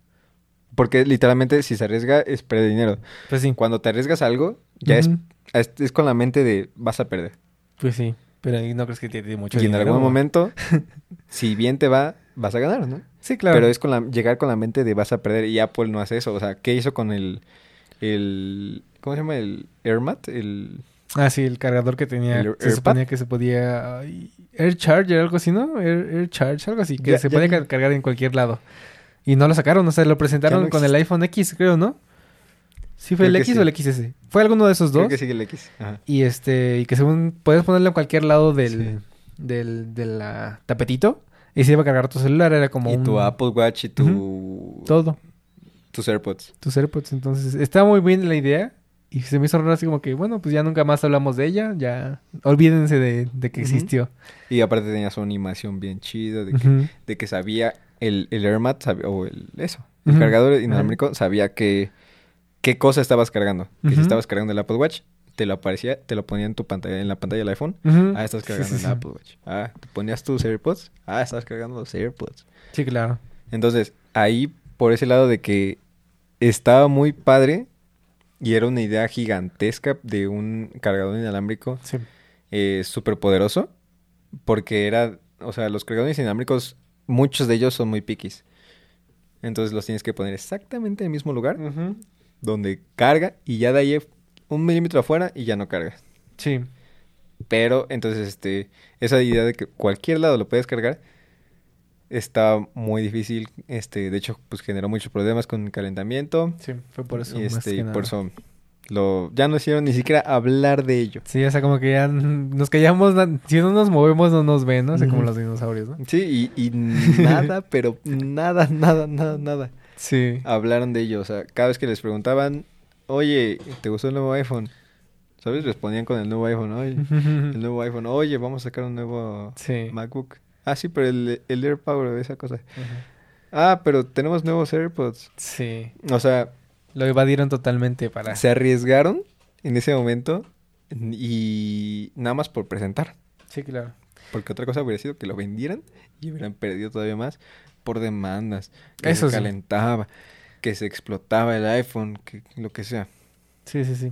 Porque literalmente si se arriesga es perder dinero. Pues sí. Cuando te arriesgas a algo, ya es, es, es con la mente de vas a perder. Pues sí. Pero ahí no crees que tiene mucho y en algún momento, si bien te va, vas a ganar, ¿no? Sí, claro. Pero es con la, llegar con la mente de vas a perder y Apple no hace eso. O sea, ¿qué hizo con el, el ¿cómo se llama? El AirMat, el Ah, sí, el cargador que tenía. ¿El se AirPad? suponía que se podía. ay, Air Charger, algo así, ¿no? Air, Air Charge, algo así. Que Ya- se podía cargar en cualquier lado. Y no lo sacaron, o sea, lo presentaron no con el iPhone X, creo, ¿no? Sí, fue Creo el X sí. o el XS. Fue alguno de esos Creo dos. que sigue el X. Ajá. Y este, y que según puedes ponerlo en cualquier lado del, Sí. del, de la tapetito. Y se iba a cargar tu celular, era como Y un- tu Apple Watch y tu... Todo, Tus AirPods. tus AirPods. Entonces, estaba muy bien la idea. Y se me hizo raro así como que, bueno, pues ya nunca más hablamos de ella. Ya, olvídense de, de que existió. Y aparte tenía su animación bien chida de que, Ujú. de que sabía el, el AirMat, o el, eso, el cargador inalámbrico, sabía que qué cosa estabas cargando. Que si estabas cargando el Apple Watch, te lo aparecía, te lo ponía en tu pantalla, en la pantalla del iPhone. Ah, estás cargando sí, el sí. Apple Watch. Ah, te ponías tus AirPods. Ah, estás cargando los AirPods. Sí, claro. Entonces, ahí, por ese lado de que estaba muy padre y era una idea gigantesca de un cargador inalámbrico Sí. eh, súper poderoso, porque era, o sea, los cargadores inalámbricos, muchos de ellos son muy piquis. Entonces los tienes que poner exactamente en el mismo lugar Ujú. Donde carga y ya de ahí un milímetro afuera y ya no carga. Sí. Pero entonces, este, esa idea de que cualquier lado lo puedes cargar está muy difícil. Este, de hecho, pues generó muchos problemas con el calentamiento. Sí, fue por eso. y más este, que y nada. por eso lo, ya no hicieron ni siquiera hablar de ello. Sí, o sea, como que ya nos callamos. Si no nos movemos, no nos ven, ¿no? O sea, como los dinosaurios, ¿no? Sí, y, y nada, pero nada, nada, nada, nada. Sí. Hablaron de ello. O sea, cada vez que les preguntaban, oye, ¿te gustó el nuevo iPhone? ¿Sabes? Respondían con el nuevo iPhone. Oye, el nuevo iPhone. Oye, vamos a sacar un nuevo Sí. MacBook. Ah, sí, pero el, el AirPower, esa cosa. Ajá. Ah, pero tenemos nuevos AirPods. Sí. O sea, Lo evadieron totalmente para... se arriesgaron en ese momento y nada más por presentar. Sí, claro. Porque otra cosa hubiera sido que lo vendieran y hubieran perdido todavía más por demandas. Que Eso se sí. calentaba, que se explotaba el iPhone, que lo que sea. Sí, sí, sí.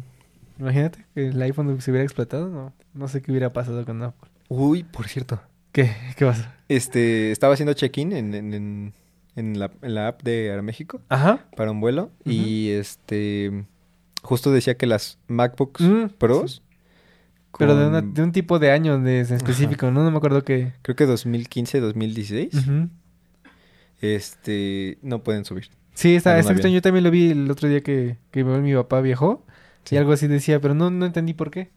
Imagínate que el iPhone se hubiera explotado, no, no sé qué hubiera pasado con Apple. Uy, por cierto. ¿Qué? ¿Qué pasa? Este, estaba haciendo check-in en, en, en, en la, en la app de Aeroméxico Ajá. para un vuelo y este justo decía que las MacBooks Mm, Pros Pero de, una- de un tipo de año de, en específico, ¿no? No me acuerdo qué. creo que 2015, 2016, Ujú. Este no pueden subir. Sí, está, está extraño. Yo también lo vi el otro día que, que mi papá viajó. Sí. Y algo así decía, pero no, no entendí por qué.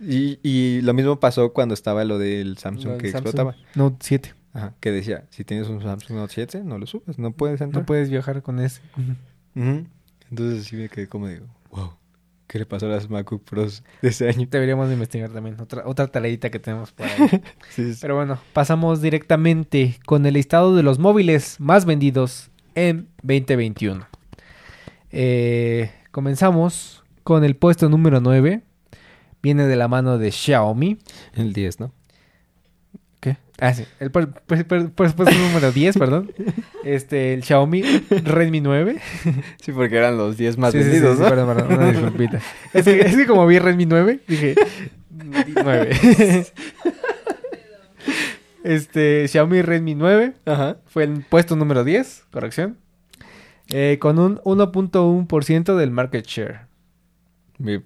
Y, y lo mismo pasó cuando estaba lo del Samsung Lo que Samsung explotaba. Note 7. Ajá, que decía, si tienes un Samsung Note 7, no lo subes, no puedes entrar. No puedes viajar con ese. Entonces sí me quedé como digo, wow, ¿qué le pasó a las MacBook Pros de ese año? Deberíamos de investigar también. Otra, otra tareita que tenemos por ahí. Sí, sí. Pero bueno, pasamos directamente con el listado de los móviles más vendidos en 2021. Eh, comenzamos con el puesto número 9. Viene de la mano de Xiaomi. El 10, ¿no? Ah, sí. El pu- pu- pu- pu- puesto número 10, perdón. Este, el Xiaomi Redmi 9. Sí, porque eran los 10 más Sí, sí, sí, vendidos, sí, ¿no? perdón, perdón, una disculpita. Es que, es que como vi Redmi 9, dije 9. Este, Xiaomi Redmi 9 Ajá. fue el puesto número 10, corrección. Eh, con un 1.1% del market share.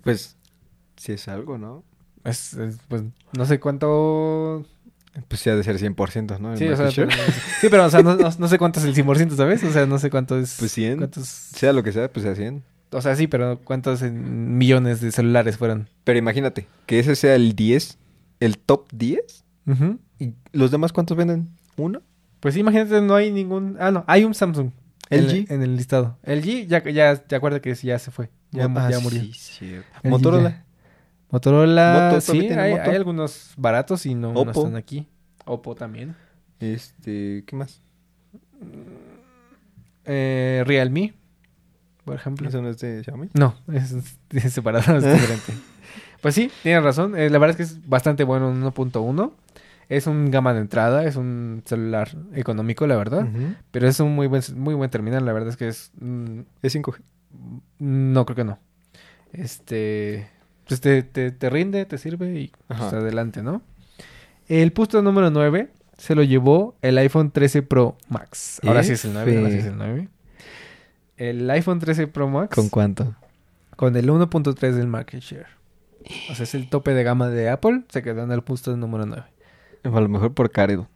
Pues, si es algo, ¿no? Es, es, pues, no sé cuánto... Pues ha de ser 100%, ¿no? El Sí, o sea, pero- sí, pero o sea, no, no- no sé cuánto es el 100%, ¿sabes? O sea, no sé cuánto es... Pues 100. cuántos- Sea lo que sea, pues sea 100. o sea, sí, pero cuántos en millones de celulares fueron. Pero imagínate, que ese sea el 10, el top 10. Ujú. ¿Y los demás cuántos venden? ¿Uno? Pues imagínate, no hay ningún... Ah, no, hay un Samsung. En LG. el, en el listado. LG, ya, ya, ya acuerda que ya se fue. Ya, Ah, ya murió. sí, Motorola. ya. Motorola, Moto, sí, ¿todavía tiene hay, Moto? hay algunos baratos y no, no están aquí. Oppo también. Este, ¿qué más? Eh, Realme, por ejemplo. ¿Eso no es de Xiaomi? No, es, es separado, es diferente. Pues sí, tienes razón. eh, la verdad es que es bastante bueno en 1.1. Es un gama de entrada, es un celular económico, la verdad. Pero es un muy buen, muy buen terminal, la verdad es que es... mm, Es 5G. no, creo que no. Este... Pues te, te, te rinde, te sirve y pues, adelante, ¿no? El puesto número 9 se lo llevó el iPhone 13 Pro Max. Ahora sí es el 9, ahora sí es el 9. El iPhone 13 Pro Max ¿Con cuánto? con el 1.3 del market share. O sea, es el tope de gama de Apple. Se quedó en el puesto número 9. A lo mejor por caro.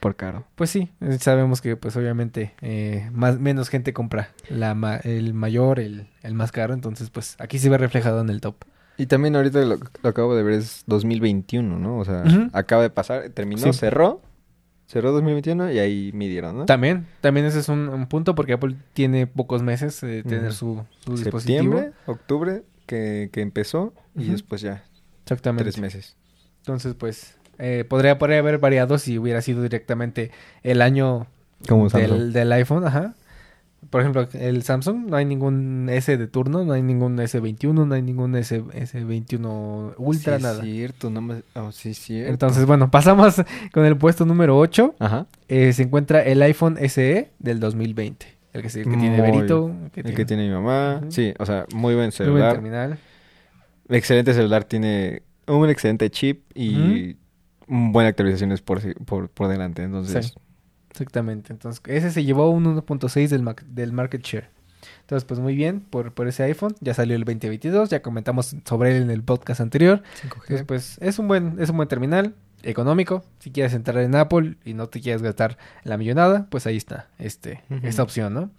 Por caro. Pues sí, eh, sabemos que pues obviamente eh, más, menos gente compra la el mayor, el, el más caro. Entonces pues aquí se ve reflejado en el top. Y también ahorita lo, lo acabo de ver es 2021, ¿no? O sea, acaba de pasar, terminó, Sí. cerró. Cerró 2021 y ahí midieron, ¿no? También, también ese es un, un punto porque Apple tiene pocos meses de tener su, su dispositivo. Septiembre, octubre, que, que empezó. Y después ya, Exactamente. tres meses. Entonces, pues, eh, podría, podría haber variado si hubiera sido directamente el año del, del iPhone, ajá. Por ejemplo, el Samsung, no hay ningún S de turno, no hay ningún S21, no hay ningún S, S21 Ultra, Sí, nada. Es cierto, no me... Oh, sí, es cierto. Entonces, bueno, pasamos con el puesto número 8. Ajá. Eh, se encuentra el iPhone SE del 2020. El que, el que tiene Verito. El que tiene mi mamá. Sí, o sea, muy buen muy buen celular. terminal. Excelente celular, tiene un excelente chip y buenas actualizaciones por, por, por delante. Entonces, Sí. Exactamente. Entonces, ese se llevó un 1.6 del, del market share. Entonces, pues muy bien por, por ese iPhone. Ya salió el 2022, ya comentamos sobre él en el podcast anterior. 5G. Entonces, pues es un buen, es un buen terminal, económico. Si quieres entrar en Apple y no te quieres gastar la millonada, pues ahí está, este, Ujú. esta opción, ¿no?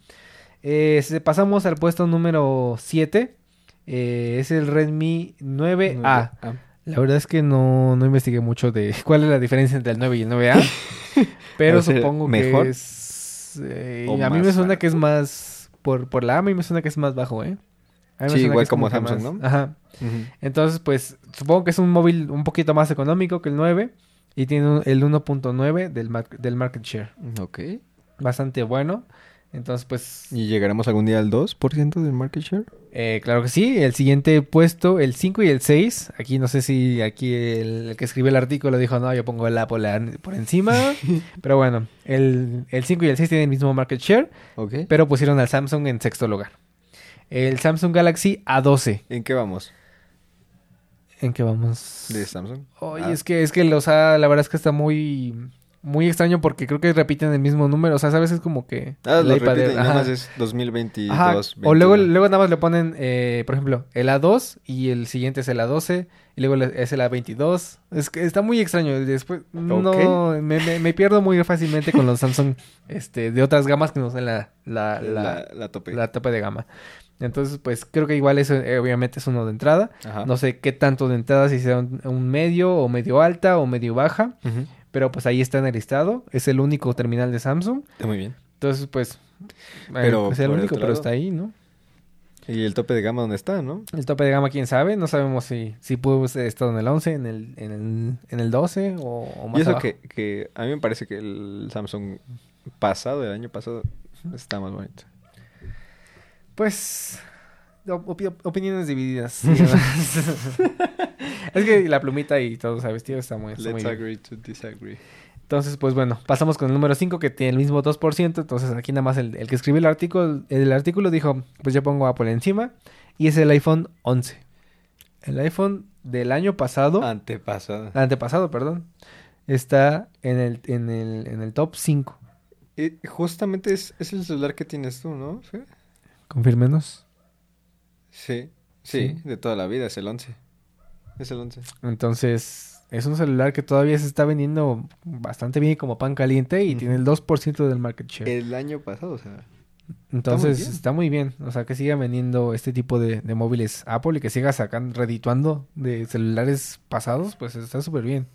Eh, pasamos al puesto número 7. eh, es el Redmi 9A. Ah, La verdad es que no, no investigué mucho de cuál es la diferencia entre el 9 y el 9A. pero ¿Va a ser supongo mejor que es... eh, a mí me suena que es más... Por, por la A, a mí me suena que es más bajo, ¿eh? A mí me Sí, suena igual que es como Samsung, más- ¿no? Ajá. Entonces, pues, supongo que es un móvil un poquito más económico que el 9 y tiene un- el 1.9 del, mar- del market share. Ok. Bastante bueno. Entonces, pues, ¿Y llegaremos algún día al 2% del market share? eh, claro que sí. El siguiente puesto, el 5 y el 6. Aquí no sé si aquí el, el que escribió el artículo dijo, no, yo pongo el Apple por encima. pero bueno, el, el 5 y el 6 tienen el mismo market share, Ok. pero pusieron al Samsung en sexto lugar. El Samsung Galaxy A12. ¿En qué vamos? ¿En qué vamos? ¿De Samsung? Oye, Ah. es que, es que, o sea, la verdad es que está muy, muy extraño porque creo que repiten el mismo número. O sea, sabes, es como que... Ah, lo repiten, nada más es 2022. Ajá, O luego, 21. luego nada más le ponen, eh, por ejemplo, el A2 y el siguiente es el A12 y luego es el A22. Es que está muy extraño. Después, no, me, me- me pierdo muy fácilmente con los Samsung este, de otras gamas que no son la, la, la, La, la tope. la tope de gama. Entonces, pues creo que igual eso eh, obviamente es uno de entrada. Ajá. No sé qué tanto de entrada, si sea un, un medio o medio alta o medio baja. Ujú. Pero pues ahí está en el listado. Es el único terminal de Samsung. Está muy bien. Entonces, pues... eh, Pero es el único, pero está ahí, ¿no? ¿Y el tope de gama dónde está, no? El tope de gama, quién sabe. No sabemos si, si pudo haber estado en el 11, en el, en el, en el 12 o, o más Y eso abajo. que, que a mí me parece que el Samsung pasado, el año pasado, está más bonito. Pues... opi- opiniones divididas. es que la plumita y todo, ¿sabes, tío? Está muy, está muy Let's bien. agree to disagree. Entonces, pues bueno, pasamos con el número 5 que tiene el mismo 2%. Entonces aquí nada más el, el que escribió el artículo, el artículo dijo, pues yo pongo Apple encima. Y es el iPhone 11. El iPhone del año pasado, Antepasado. antepasado, perdón, está en el, en el, en el top 5. Y justamente es, es el celular que tienes tú, ¿no? Sí. Confírmenos. Sí, sí, Sí. de toda la vida, es el 11. Es el 11. Entonces, es un celular que todavía se está vendiendo bastante bien como pan caliente y tiene el 2% del market share. El año pasado, o sea. Entonces bien. está muy bien. O sea, que siga vendiendo este tipo de, de móviles Apple y que siga sacando, redituando de celulares pasados, pues está súper bien.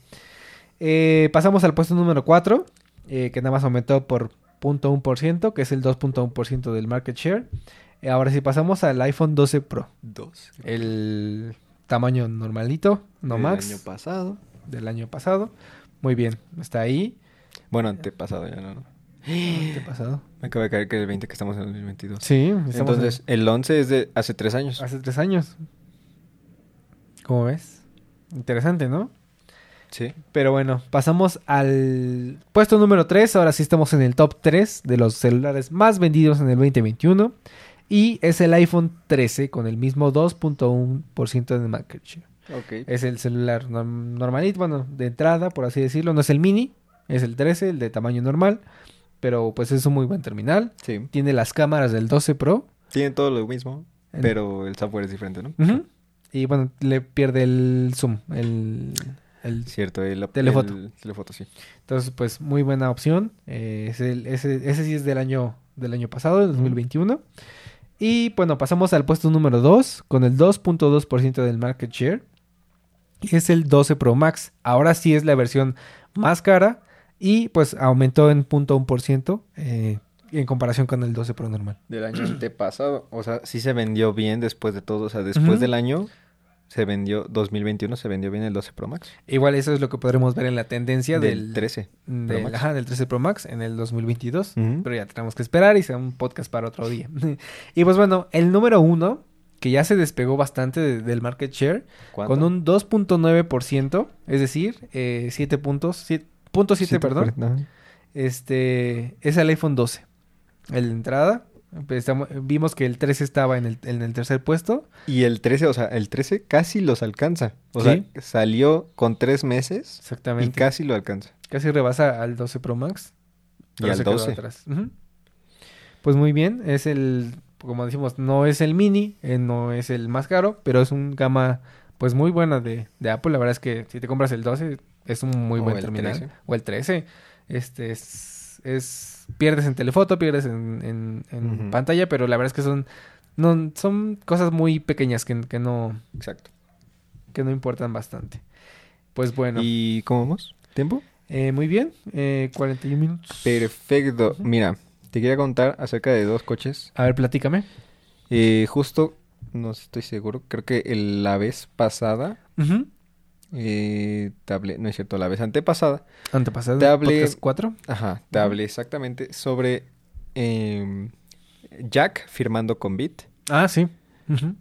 Eh, pasamos al puesto número 4, que nada más aumentó por 0.1%, que es el 2.1% del market share. Eh, ahora sí pasamos al iPhone 12 Pro, Dos. el tamaño normalito, no El max, año pasado. del año pasado. Muy bien, está ahí. Bueno, antepasado ya, ¿no? ¿Qué ha pasado? Me acaba de caer que el 20 que estamos en el 2022. Sí, Entonces, el 11 es de hace tres años. Hace tres años. ¿Cómo ves? Interesante, ¿no? Sí. Pero bueno, pasamos al puesto número 3. Ahora sí estamos en el top 3 de los celulares más vendidos en el 2021. Y es el iPhone 13 con el mismo 2.1% de market share. Ok. Es el celular norm- normalito, bueno, de entrada, por así decirlo. No es el mini, es el 13, el de tamaño normal. Pero pues es un muy buen terminal. Sí. Tiene las cámaras del 12 Pro. Tienen todo lo mismo, En- pero el software es diferente, ¿no? Ujú. Y bueno, le pierde el zoom, el, el Cierto, el, Telefoto. el telefoto, sí. Entonces, pues muy buena opción. Eh, es el- ese, ese sí es del año, del año pasado, del 2021. Y bueno, pasamos al puesto número 2 con el 2.2% del market share. Es el 12 Pro Max. Ahora sí es la versión más cara y pues aumentó en 0.1% eh, en comparación con el 12 Pro normal. Del año antepasado. O sea, sí se vendió bien después de todo. O sea, después del año se vendió, 2021 se vendió bien el 12 Pro Max. Igual eso es lo que podremos ver en la tendencia Del del, 13. del- Pro Max. ajá, del 13 Pro Max en el 2022. Ujú. Pero ya tenemos que esperar y será un podcast para otro día. y pues bueno, el número uno, que ya se despegó bastante de- del market share, ¿Cuánto? con un 2.9%, es decir, eh, 7 puntos, 7, punto 7, Sí, perdón, este, es el iPhone 12. El de entrada, estamos- vimos que el 13 estaba en el, en el tercer puesto. Y el 13, o sea, el 13 casi los alcanza. O Sí. sea, salió con tres meses y Exactamente. casi lo alcanza. Casi rebasa al 12 Pro Max. Y al se quedó 12. atrás. Pues muy bien, es el, como decimos, no es el mini, eh, no es el más caro, pero es un gama pues muy buena de, de Apple. La verdad es que si te compras el 12 es un muy O buen terminal. 13. O el 13. Este es, es pierdes en telefoto, pierdes en, en- pantalla, pero la verdad es que son no son cosas muy pequeñas que, que no Exacto. que no importan bastante. Pues bueno, ¿Y cómo vamos? ¿Tiempo? eh, muy bien, eh, 41 minutos. Perfecto. Mira, te quería contar acerca de dos coches. A ver, platícame. Eh, justo, no estoy seguro, creo que el- la vez pasada. Eh, te hablé, no es cierto, la vez antepasada, Antepasado. Te hablé- podcast 4. ajá, te hablé exactamente sobre em, Jack firmando con Bit. Ah, sí.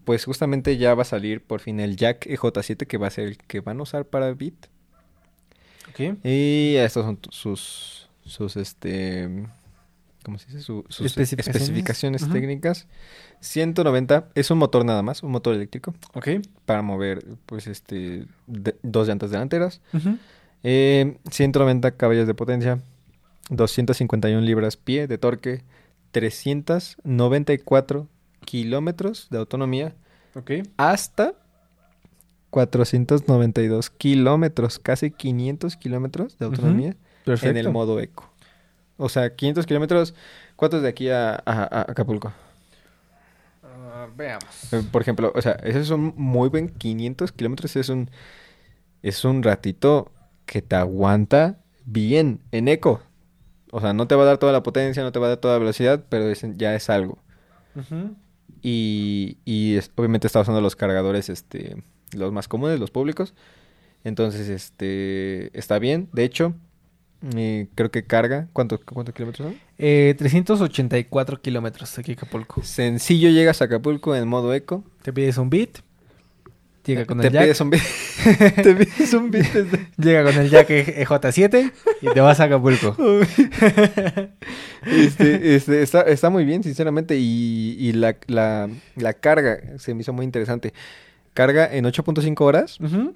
Pues justamente ya va a salir por fin el Jack EJ7 que va a ser el que van a usar para Bit. Ok. Y estos son sus, sus, este, ¿cómo se dice? Su- sus Especificaciones. técnicas. 190, es un motor nada más, un motor eléctrico Ok. para mover, pues, este, de- dos llantas delanteras. Ujú. Eh, 190 caballos de potencia, 251 libras pie de torque, 394 kilómetros de autonomía, Ok. hasta 492 kilómetros, casi 500 kilómetros de autonomía en el modo eco. O sea, 500 kilómetros, ¿cuántos de aquí a, a- a Acapulco? Ah, veamos. Eh, Por ejemplo, o sea, ese es un muy buen 500 kilómetros, es un, es un ratito que te aguanta bien en eco. O sea, no te va a dar toda la potencia, no te va a dar toda la velocidad, pero es- ya es algo. Y, y es- obviamente está usando los cargadores, este, los más comunes, los públicos. Entonces, este, está bien. De hecho, eh, creo que carga. ¿Cuánto- ¿Cuántos kilómetros son? Eh, 384 kilómetros aquí a Acapulco. Sencillo, llegas a Acapulco en modo eco. Te pides un beat. Llega con te el jack. pides un bit. te pides un bit desde- Llega con el jack E- EJ7 y te vas a Acapulco. Este, este, está, está muy bien, sinceramente. Y, y la, la, la carga se me hizo muy interesante. Carga en 8.5 horas, Ujú.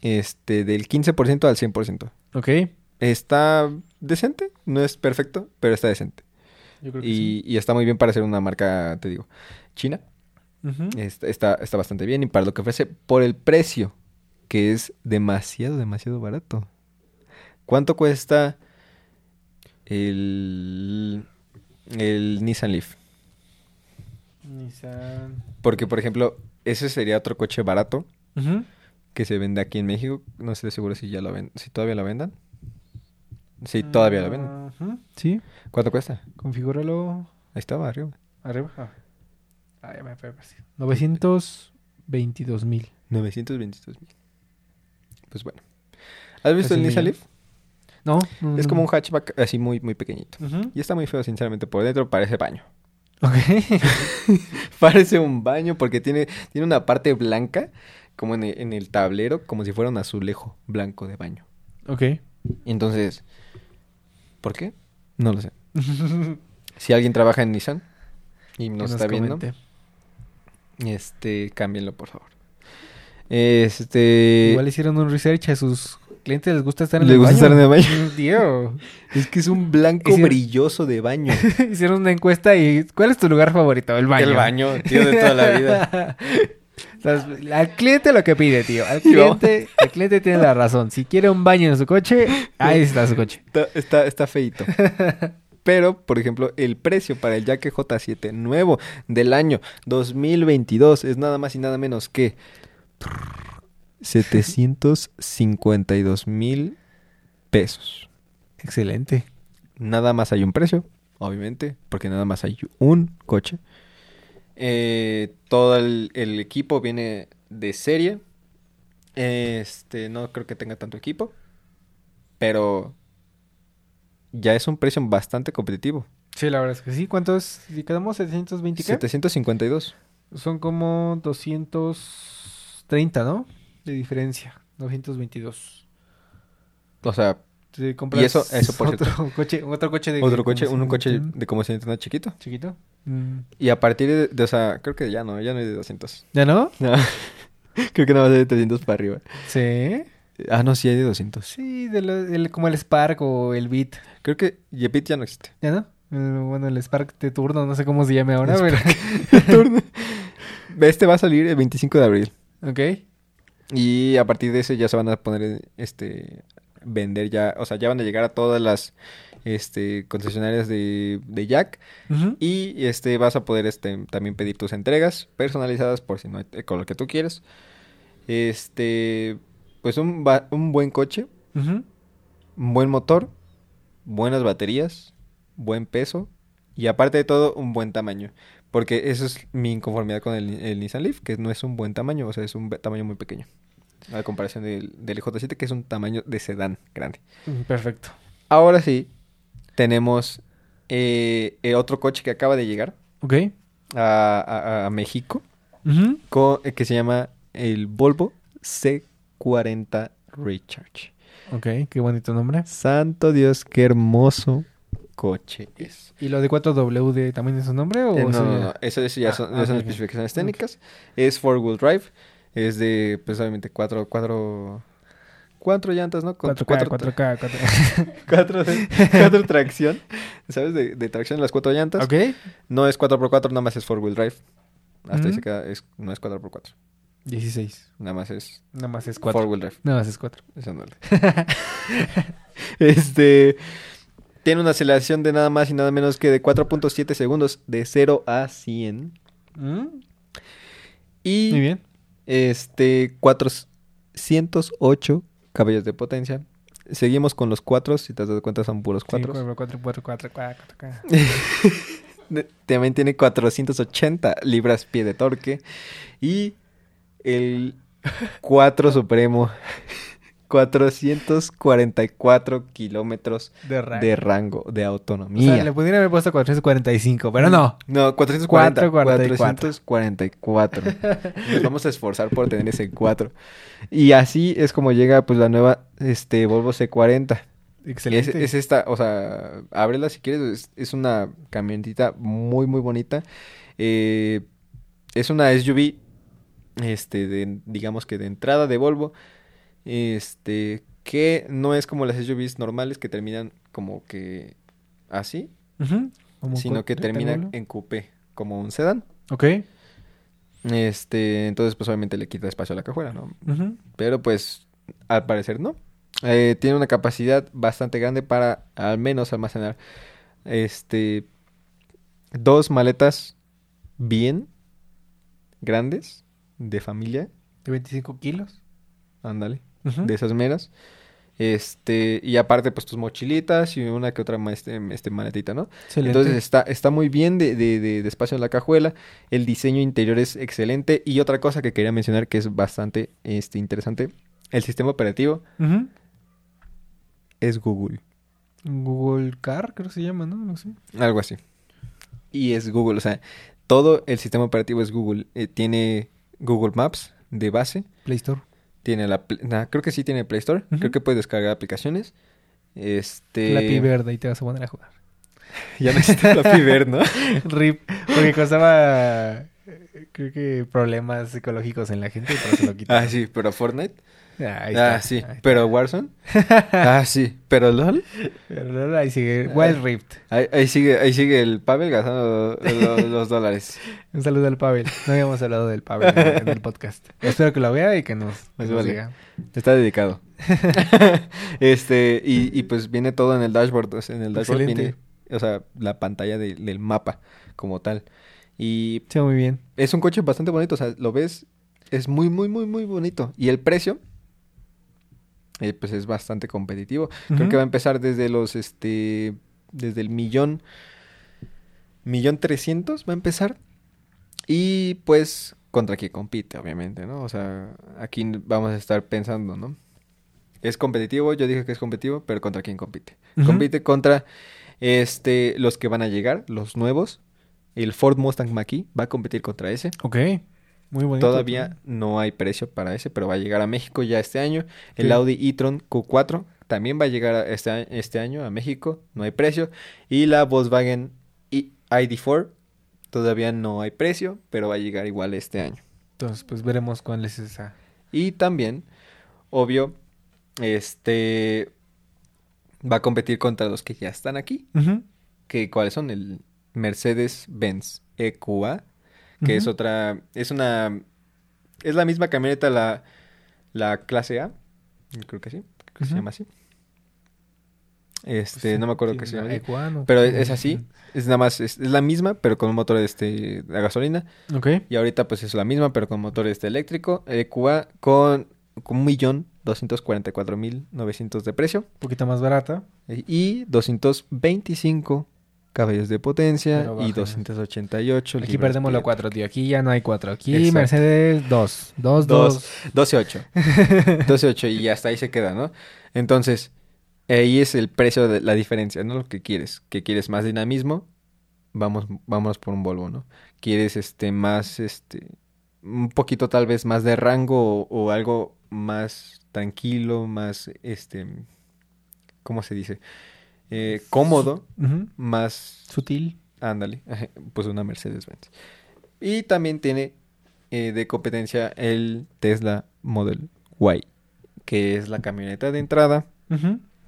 este, del 15% al 100%. Ok. Está decente, no es perfecto, pero está decente. Yo creo que Y, sí. y está muy bien para ser una marca, te digo, china. Está, está, está bastante bien y para lo que ofrece por el precio, que es demasiado, demasiado barato. ¿Cuánto cuesta el, el Nissan Leaf? Nissan. Porque, por ejemplo, ese sería otro coche barato que se vende aquí en México. No estoy seguro si ya lo ven, si todavía lo vendan. Sí, todavía lo venden. Sí. ¿Cuánto cuesta? Configúralo Ahí estaba arriba. arriba. Ah, Ah, ya me fue así. 922 mil. 922 mil. Pues bueno. ¿Has visto el Nissan. Leaf? No, no, Es no, como un hatchback así muy, muy pequeñito. Y está muy feo, sinceramente. Por dentro parece baño. Ok. parece un baño porque tiene, tiene una parte blanca, como en el, en el tablero, como si fuera un azulejo blanco de baño. ok. Entonces, ¿por qué? No lo sé. Si alguien trabaja en Nissan y nos está viendo, este, cámbienlo, por favor. Este... Igual hicieron un research a sus clientes les gusta estar en ¿Les el gusta baño. estar en el baño? Tío. Es que es un blanco Hicieron- brilloso de baño. Hicieron una encuesta y ¿cuál es tu lugar favorito? El baño. El baño, tío, de toda la vida. Entonces, al cliente lo que pide, tío. Al cliente, el cliente tiene la razón. Si quiere un baño en su coche, ahí está su coche. Está, está, está feito. Pero, por ejemplo, el precio para el Jack J7 nuevo del año 2022 es nada más y nada menos que 752 mil pesos. Excelente. Nada más hay un precio, obviamente, porque nada más hay un coche. Eh, todo el, el equipo viene de serie. Este, no creo que tenga tanto equipo, pero ya es un precio bastante competitivo. Sí, la verdad es que sí. ¿Cuánto es? Si quedamos 720 qué? 752. Son como 230, ¿no? De diferencia. 222. O sea, Te compras Y eso- eso por otro coche, otro coche de otro coche, un coche 121, de como 100 chiquito. chiquito. Mm. Y a partir de, de- o sea, creo que ya no, ya no hay de 200. ¿Ya no? No. creo que nada más hay de 300 para arriba. Sí. Ah, no, sí hay de 200. Sí, de lo- el- como el Spark o el Beat. Creo que Yepit ya no existe. ¿Ya no? Eh, bueno, el Spark de turno, no sé cómo se llame ahora, pero... Este va a salir el 25 de abril. ok. Y a partir de ese ya se van a poner, este, vender ya, o sea, ya van a llegar a todas las, este, concesionarias de, de Jack. Y, este, vas a poder, este, también pedir tus entregas personalizadas por si no hay con lo que tú quieres. Este, pues un, un buen coche, un buen motor, buenas baterías, buen peso y aparte de todo un buen tamaño. Porque eso es mi inconformidad con el, el Nissan Leaf, que no es un buen tamaño, o sea, es un tamaño muy pequeño. A comparación del, del J7, que es un tamaño de sedán grande. Mm, Perfecto. Ahora sí, tenemos eh, el otro coche que acaba de llegar Ok. a, a- a México, Ujú. co- eh, que se llama el Volvo C40 Recharge. Ok, qué bonito nombre. Santo Dios, qué hermoso coche es. ¿Y lo de 4W también es su nombre? O Eh, no, no, no, eso, eso ya son, Ah, ya son ok. especificaciones técnicas. Es four wheel drive. Es de, pues obviamente, cuatro, cuatro, cuatro llantas, ¿no? Con 4K, cuatro, 4K, 4K. cuatro, cuatro tracción. ¿Sabes? De, de tracción en las cuatro llantas. ok. No es 4x4, nada más es four wheel drive. Hasta ahí se queda, es, no es 4x4. 16. Nada más es Nada más es four 4. wheel drive. Nada más es 4. Eso no este tiene una aceleración de nada más y nada menos que de 4.7 segundos de 0 a 100 y Muy bien. Este 408 caballos de potencia. Seguimos con los 4, si te has dado cuenta son puros 4. 4, 4, 4, 4, 4K. También tiene 480 libras pie de torque y el 4 supremo 444 kilómetros De rango. de rango de O autonomía. sea, le pudieron haber puesto 445, pero no. No, 440. 444. 444. Nos vamos a esforzar por tener ese 4. Y así es como llega pues la nueva este Volvo C40. Es, Excelente. es esta, o sea, ábrela si quieres, es, es una camionetita muy muy bonita. Eh, es una SUV este de digamos que de entrada de Volvo. Este que no es como las SUVs normales que terminan como que así. Como sino que termina rectángulo. en coupé, como un sedán. Ok. Este, entonces pues obviamente le quita espacio a la cajuela, ¿no? Pero pues al parecer no. Eh, tiene una capacidad bastante grande para al menos almacenar este dos maletas bien grandes de familia, De 25 kilos. ándale, De esas meras. Este, y aparte pues tus mochilitas y una que otra este, este maletita, ¿no? Excelente. Entonces está, está muy bien de, de- de- de espacio en la cajuela. El diseño interior es excelente. Y otra cosa que quería mencionar que es bastante este, interesante. El sistema operativo es Google. Google Car, creo que se llama, ¿no? No sé. Algo así. Y es Google. O sea, todo el sistema operativo es Google. Eh, tiene Google Maps de base. Play Store. Tiene la... nah, creo que sí tiene Play Store. Creo que puedes descargar aplicaciones. Este... La verde y te vas a poner a jugar. Ya no existe la Verde, ¿no? RIP. Porque causaba, creo que problemas psicológicos en la gente y por eso lo quitaron. ah, sí. Pero Fortnite... Ahí ah, está, sí. ahí está. Pero Warzone. ah, sí. Pero LOL. Pero luego ahí sigue Wild Rift. Ahí, ahí sigue, ahí sigue el Pavel gastando los, los dólares. Un saludo al Pavel. No habíamos hablado del Pavel en, en el podcast. Espero que lo vea y que nos, que nos vale. diga. Está dedicado. este, y, y pues viene todo en el dashboard. o sea, en el dashboard Excelente. viene, o sea, la pantalla de- del mapa como tal. Y Sí, muy bien. es un coche bastante bonito. O sea, lo ves, es muy, muy, muy, muy bonito. Y el precio, eh, pues es bastante competitivo. Creo que va a empezar desde los, este, desde el millón, millón trescientos va a empezar. Y pues, contra quién compite, obviamente, ¿no? O sea, aquí vamos a estar pensando, ¿no? Es competitivo, yo dije que es competitivo, pero contra quién compite. Compite contra, este, los que van a llegar, los nuevos. El Ford Mustang Mach-E va a competir contra ese. Ok. Muy bonito. Todavía no hay precio para ese, pero va a llegar a México ya este año. El Sí. Audi e-tron Q4 también va a llegar a este, este año a México, no hay precio. Y la Volkswagen i- ID4 todavía no hay precio, pero va a llegar igual este año. Entonces, pues veremos cuál es esa. Y también, obvio, este va a competir contra los que ya están aquí, que cuáles son el Mercedes-Benz EQA, que es otra, es una, es la misma camioneta, la, la clase A, creo que sí, creo que se llama así. Este, Pues sí, no me acuerdo qué se la llama. así. Equano. Pero es, es así, es nada más, es, es la misma, pero con un motor este, de gasolina. Ok. Y ahorita pues es la misma, pero con motor este eléctrico, EQA, con, con un millón doscientos cuarenta y cuatro mil novecientos de precio. Un poquito más barata. Y 225 caballos de potencia y baja. 288 Aquí perdemos pie. 4, tío. Aquí ya no hay 4. Aquí Exacto. Mercedes 2. 2, Dos. 2. 12.8. 12.8 y hasta ahí se queda, ¿no? Entonces, ahí es el precio de la diferencia, ¿no? Lo que quieres. Que quieres más dinamismo, vamos, vamos por un Volvo, ¿no? Quieres este más, este, un poquito tal vez más de rango o, o algo más tranquilo, más, este, ¿cómo se dice? Eh, cómodo, más Sutil. Ándale, pues una Mercedes-Benz. Y también tiene eh, de competencia el Tesla Model Y, que es la camioneta de entrada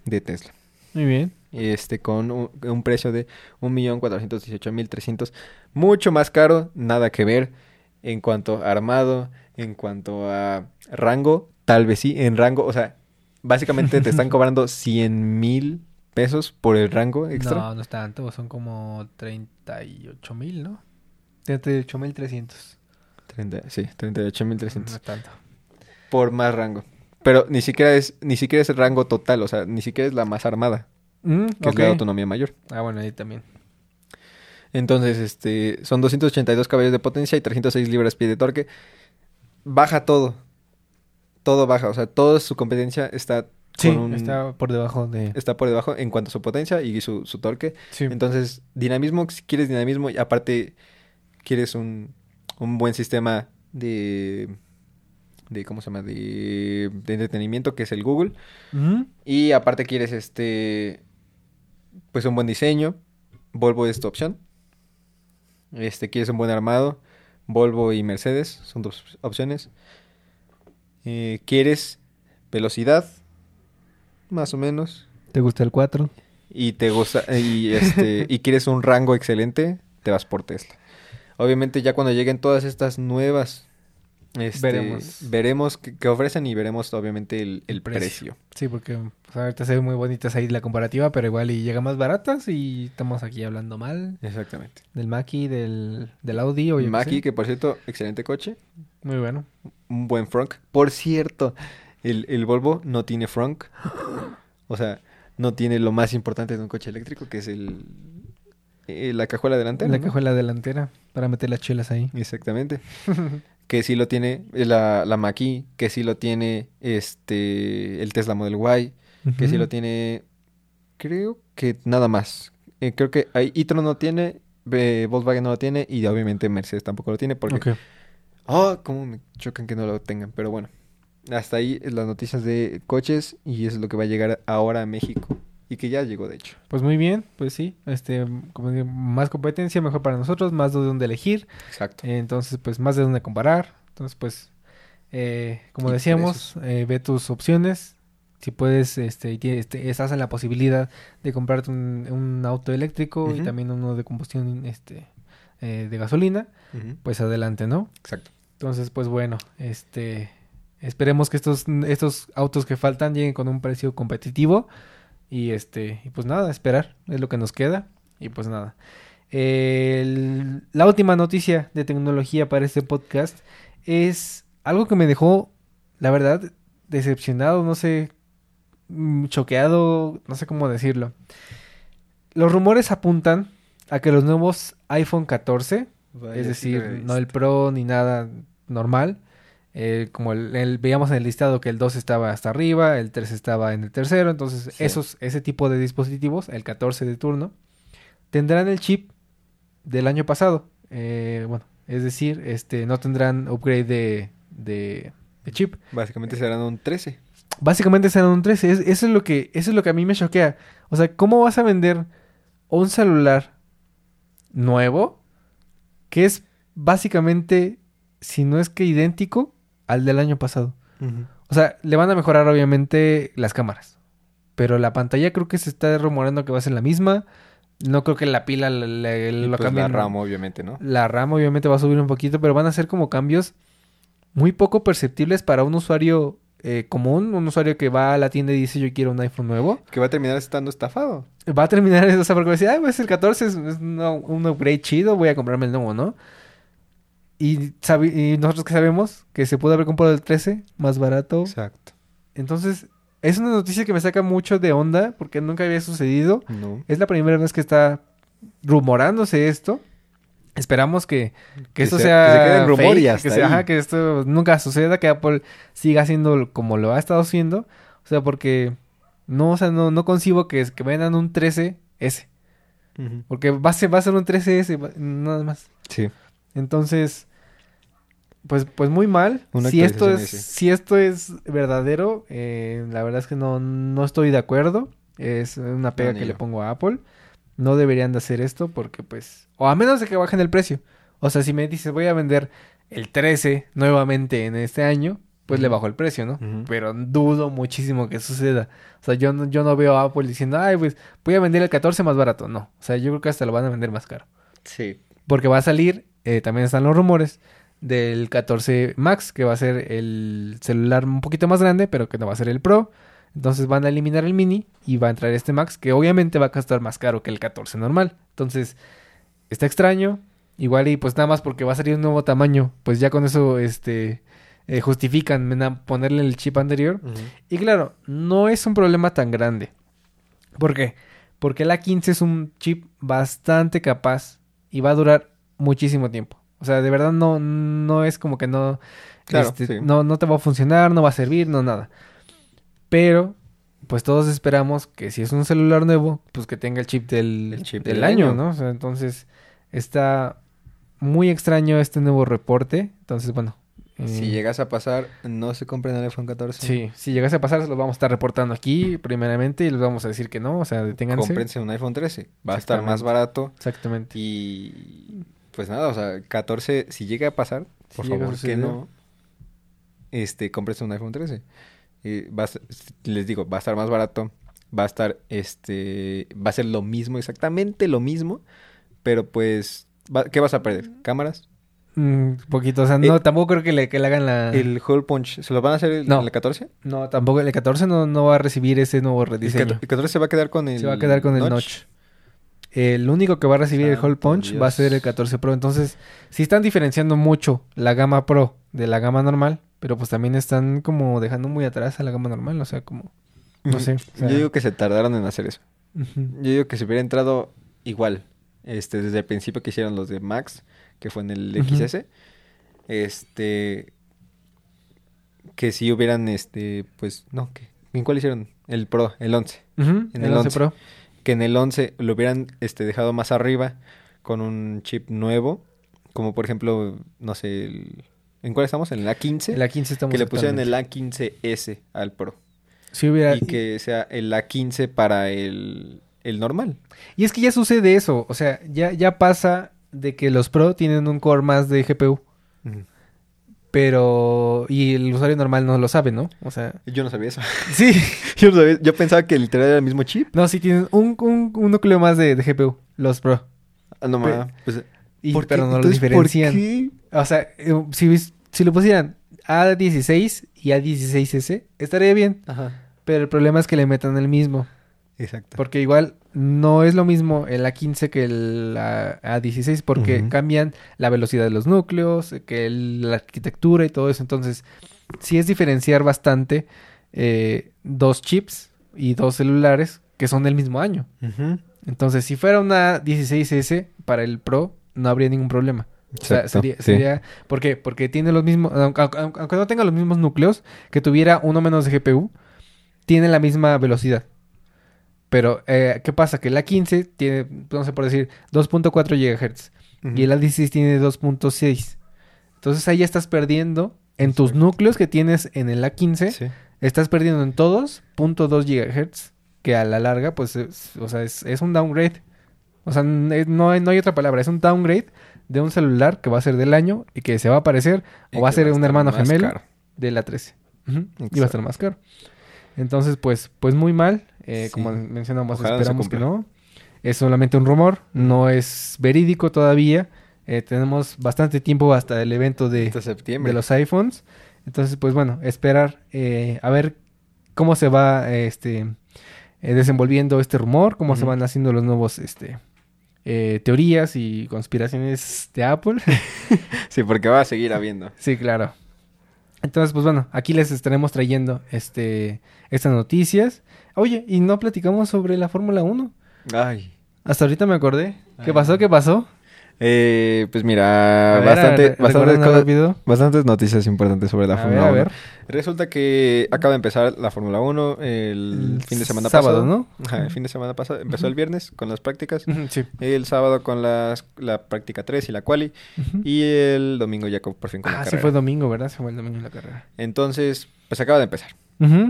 de Tesla. Muy bien. Este con un, un precio de 1.418.300, mucho más caro, nada que ver en cuanto a armado, en cuanto a rango, tal vez sí, en rango, o sea, básicamente te están cobrando 100 mil pesos por el rango extra. No, no es tanto. Son como 38 mil, ¿no? 38 mil 300. 30, sí, 38.300. No es tanto. por más rango. Pero ni siquiera es ni siquiera es el rango total, o sea, ni siquiera es la más armada, Mm, que ok. es la de autonomía mayor. Ah, bueno, ahí también. Entonces, este, son 282 caballos de potencia y 306 libras-pie de torque. Baja todo. Todo baja, o sea, toda su competencia está Sí, con un- está por debajo de... está por debajo en cuanto a su potencia y su, su torque. Sí. Entonces, dinamismo, si quieres dinamismo y aparte quieres un, un buen sistema de de cómo se llama de, de entretenimiento que es el Google. Y aparte quieres este pues un buen diseño. Volvo es tu opción. Este quieres un buen armado. Volvo y Mercedes son dos opciones. Eh, quieres velocidad más o menos ¿Te gusta el 4? y te gusta y este y quieres un rango excelente, te vas por Tesla. Obviamente ya cuando lleguen todas estas nuevas este, Veremos. veremos qué, ofrecen y veremos obviamente el, el precio. precio. Sí, porque pues, ahorita se ve muy bonitas ahí la comparativa, pero igual y llega más baratas y estamos aquí hablando mal Exactamente. del Mackie, del, del Audi o Maki, sé. que por cierto, excelente coche, Muy bueno. un buen frunk. Por cierto, el, el Volvo no tiene frunk. O sea, no tiene lo más importante de un coche eléctrico, que es el eh, la cajuela delantera. la ¿no? cajuela delantera para meter las chelas ahí. Exactamente. que sí lo tiene eh, la, la que sí lo tiene este el Tesla Model Y, que sí lo tiene creo que nada más. Eh, creo que hay e-tron no tiene, eh, Volkswagen no lo tiene y obviamente Mercedes tampoco lo tiene porque oh, cómo me chocan que no lo tengan, pero bueno. Hasta ahí las noticias de coches y eso es lo que va a llegar ahora a México y que ya llegó de hecho. Pues muy bien, pues sí, este, como digo, más competencia, mejor para nosotros, más de dónde elegir, Exacto. entonces pues más de dónde comparar, entonces pues Eh, como Y decíamos, eh, ve tus opciones. Si puedes, este, este, estás en la posibilidad de comprarte un, un auto eléctrico y también uno de combustión este, eh, de gasolina, pues adelante, ¿no? Exacto. Entonces, pues bueno, este, esperemos que estos, estos autos que faltan lleguen con un precio competitivo y este, y pues nada, esperar es lo que nos queda y pues nada. El- la última noticia de tecnología para este podcast es algo que me dejó, la verdad, decepcionado, no sé, mm, choqueado, no sé cómo decirlo. Los rumores apuntan a que los nuevos iPhone 14 es decir, no el Pro ni nada normal. Eh, como el, el- veíamos en el listado que el 2 estaba hasta arriba, el 3 estaba en el tercero. Entonces, Sí. esos, ese tipo de dispositivos, el 14 de turno, tendrán el chip del año pasado. Eh, bueno, es decir, este, no tendrán upgrade de, de, de chip. Básicamente serán un 13. Básicamente serán un 13. Es- eso, es lo que, eso es lo que a mí me choquea. O sea, ¿cómo vas a vender un celular nuevo que es básicamente, si no es que idéntico al del año pasado? O sea, le van a mejorar obviamente las cámaras. Pero la pantalla creo que se está rumorando que va a ser la misma. No creo que la pila lo pues la. RAM, obviamente, ¿no? La RAM obviamente va a subir un poquito, pero van a ser como cambios muy poco perceptibles para un usuario eh, común, un usuario que va a la tienda y dice yo quiero un iPhone nuevo. Que va a terminar estando estafado. Va a terminar o sea, porque va a decir, ah, pues el 14 es, es una- un upgrade chido, voy a comprarme el nuevo, ¿no? Y, nosotros que sabemos que se pudo haber comprado el 13 más barato. Exacto. Entonces, es una noticia que me saca mucho de onda porque nunca había sucedido. No. Es la primera vez que está rumorándose esto. Esperamos que, que, Que esto sea- sea, que se quede en rumor y fake, hasta que, sea- ahí. ajá, que esto nunca suceda, que Apple siga haciendo como lo ha estado haciendo. O sea, porque no, o sea, no, no concibo que, que vendan un 13S. Ujú. Porque va a ser, va a ser un 13S, va- nada más. Sí. Entonces, pues, pues muy mal. Una Si esto es, ese. si esto es verdadero, eh, la verdad es que no, no estoy de acuerdo. Es una pega que le pongo a Apple. No deberían de hacer esto porque, pues, o a menos de que bajen el precio. O sea, si me dices voy a vender el 13 nuevamente en este año, pues le bajo el precio, ¿no? Pero dudo muchísimo que suceda. O sea, yo no, yo no veo a Apple diciendo, ay, pues voy a vender el 14 más barato. No. O sea, yo creo que hasta lo van a vender más caro. Sí. Porque va a salir, eh, también están los rumores, del 14 Max, que va a ser el celular un poquito más grande, pero que no va a ser el Pro. Entonces van a eliminar el mini y va a entrar este Max, que obviamente va a costar más caro que el 14 normal. Entonces, está extraño. Igual y pues nada más porque va a salir un nuevo tamaño, pues ya con eso este eh, justifican ponerle el chip anterior. Y claro, no es un problema tan grande. ¿Por qué? Porque el A15 es un chip bastante capaz y va a durar muchísimo tiempo. O sea, de verdad no, no es como que no, Claro, este, sí. no, no te va a funcionar, no va a servir, no nada. Pero, pues todos esperamos que si es un celular nuevo, pues que tenga el chip del, El chip del del año, año. ¿no? O sea, entonces está muy extraño este nuevo reporte. Entonces, bueno. Si eh, llegas a pasar, no se compren el iPhone 14. Sí, si llegase a pasar, se los vamos a estar reportando aquí primeramente y les vamos a decir que no, o sea, deténganse. Cómprense un iPhone 13. Va a estar más barato. Exactamente. Y pues nada, o sea, 14, si llega a pasar, por Si favor, que no, este, cómprense un iPhone 13. Y va a ser- les digo, va a estar más barato, va a estar, este, va a ser lo mismo, exactamente lo mismo, pero pues, va- ¿qué vas a perder? ¿Cámaras? Un poquito, o sea, no, Eh, tampoco creo que le, que le hagan la... ¿El hole punch se lo van a hacer el, No. el 14? No, tampoco, el 14 no, no va a recibir ese nuevo El, rediseño. 14 el 14 se va a quedar con el Se va a quedar con el notch. El único que va a recibir el Hole Punch va a ser el Dios. 14 Pro. Entonces, sí están diferenciando mucho la gama Pro de la gama normal, pero pues también están como dejando muy atrás a la gama normal, o sea, como... No sé, o sea- Yo digo que se tardaron en hacer eso. Yo digo que si hubiera entrado igual, este, desde el principio que hicieron los de Max, que fue en el. XS, este, que si hubieran, este, pues, no, que, ¿en cuál hicieron? El Pro, el 11. Ujú, En el, el 11 11. Pro. Que en el 11 lo hubieran, este, dejado más arriba con un chip nuevo, como por ejemplo, no sé, el- ¿en cuál estamos? En el A15. El A15 estamos que le pusieran el actualmente. A15S al Pro. Si hubiera... Y que sea el A15 para el, el normal. Y es que ya sucede eso, o sea, ya, ya pasa de que los Pro tienen un core más de GPU. Pero... Y el usuario normal no lo sabe, ¿no? O sea... Yo no sabía eso. Sí. Yo no sabía. Yo pensaba que literal era el mismo chip. No, sí tienen un, un, un núcleo más de, de GPU, los Pro. Ah, no mames. Pues, Y, ¿por qué? pero no lo ¿por diferencian. qué? O sea, eh, si, si lo pusieran A16 y A16S, estaría bien. Ajá. Pero el problema es que le metan el mismo. Exacto. Porque igual no es lo mismo el A15 que el A- A16 porque cambian la velocidad de los núcleos, que el- la arquitectura y todo eso. Entonces, sí es diferenciar bastante eh, dos chips y dos celulares que son del mismo año. Entonces, si fuera una 16S para el Pro, no habría ningún problema. O sea, sería, sí. sería- ¿Por qué? Porque tiene los mismos... Aunque- aunque no tenga los mismos núcleos, que tuviera uno menos de GPU, tiene la misma velocidad. Pero, eh, ¿qué pasa? Que el A15 tiene, no sé por decir, 2.4 GHz. Y el A16 tiene 2.6. Entonces ahí ya estás perdiendo en tus Exacto. núcleos que tienes en el A15. Sí. Estás perdiendo en todos 0.2 GHz, que a la larga, pues, es, o sea, es, es un downgrade. O sea, n- no hay, no hay otra palabra, es un downgrade de un celular que va a ser del año y que se va a parecer Y o va a ser un hermano gemelo caro. de la 13. Ujú, Y va a estar más caro. Entonces, pues, pues muy mal. Eh, Sí. Como mencionamos, Ojalá no se esperamos que no. Es solamente un rumor, no es verídico todavía. Eh, tenemos bastante tiempo hasta el evento de, Hasta septiembre. de los iPhones. Entonces, pues bueno, esperar eh, a ver cómo se va este eh, desenvolviendo este rumor, cómo se van haciendo los nuevos este eh, teorías y conspiraciones de Apple. Sí, porque va a seguir habiendo. sí, claro. Entonces, pues bueno, aquí les estaremos trayendo este estas noticias. Oye, y no platicamos sobre la Fórmula 1. Ay. Hasta ahorita me acordé. ¿Qué Ay. pasó? ¿Qué pasó? Eh, pues mira, ver, bastante, bastantes, cosas- noticias importantes sobre la Fórmula a 1. ver. Resulta que acaba de empezar la Fórmula 1 el, El fin de semana sábado, pasado. ¿no? Ajá, el fin de semana pasado. Empezó el viernes con las prácticas. Sí. El sábado con las, la práctica 3 y la quali. Y el domingo ya por fin con la Ah, sí fue domingo, ¿verdad? Se fue el domingo la carrera. Entonces, pues acaba de empezar.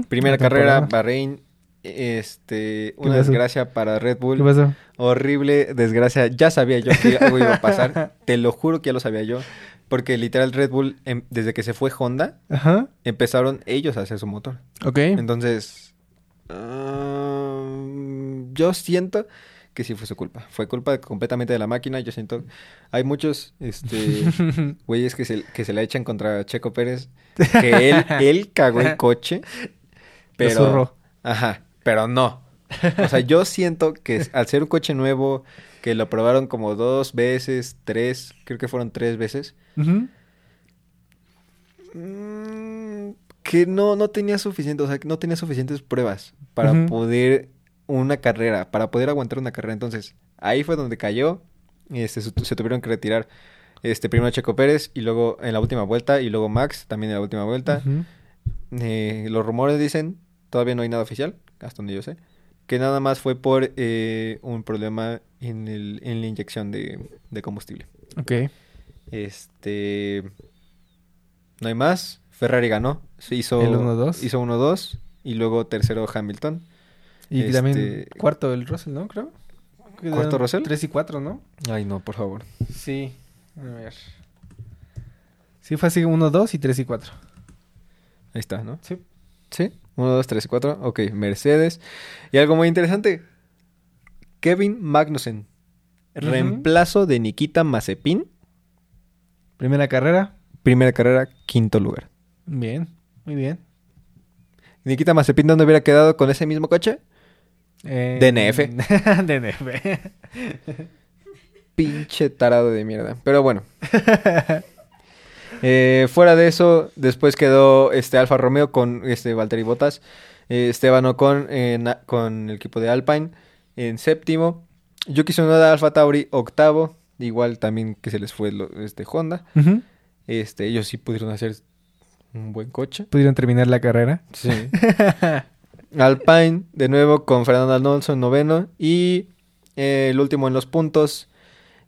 Primera carrera. Bahrein. Este, una pasó? desgracia para Red Bull. ¿Qué pasó? Horrible desgracia. Ya sabía yo que algo iba a pasar. Te lo juro que ya lo sabía yo. Porque literal Red Bull, em- desde que se fue Honda, Ajá. empezaron ellos a hacer su motor. Ok. Entonces, ah, yo siento que sí fue su culpa. Fue culpa completamente de la máquina. Yo siento, hay muchos, este, güeyes que se, que se la echan contra Checo Pérez. Que él, él cagó el coche. Pero, ajá, pero no. O sea, yo siento que al ser un coche nuevo, que lo probaron como dos veces, tres, creo que fueron tres veces, mm, que no, no tenía suficiente, o sea, que no tenía suficientes pruebas para poder una carrera, para poder aguantar una carrera. Entonces, ahí fue donde cayó, este, se, tuvieron que retirar. Este, primero Checo Pérez y luego en la última vuelta y luego Max también en la última vuelta. Eh, los rumores dicen, todavía no hay nada oficial, hasta donde yo sé, que nada más fue por eh, un problema en, el, en la inyección de, de combustible. Ok. Este. No hay más. Ferrari ganó. Se hizo. El 1-2. Hizo 1-2. Y luego tercero Hamilton. Y Este- también cuarto el Russell, ¿no? Creo. ¿Cuarto Russell? Tres y cuatro, ¿no? Ay, no, por favor. Sí. A ver. Sí, fue así uno, dos y tres y cuatro. Ahí está, ¿no? Sí. Sí. 1, 2, 3 y 4. Ok, Mercedes. Y algo muy interesante. Kevin Magnussen. Reemplazo de Nikita Mazepin. Primera carrera. Primera carrera, quinto lugar. Bien. Muy bien. Nikita Mazepin, ¿dónde hubiera quedado con ese mismo coche? Eh, DNF. DNF. Pinche tarado de mierda. Pero bueno. Eh, fuera de eso, después quedó este Alfa Romeo con este Valtteri Bottas. Eh, Esteban Ocon en- con el equipo de Alpine en séptimo. Yuki Tsunoda Alfa Tauri octavo. Igual también que se les fue lo- este Honda. Este, ellos sí pudieron hacer un buen coche. Pudieron terminar la carrera. Sí. Alpine, de nuevo con Fernando Alonso en noveno. Y eh, el último en los puntos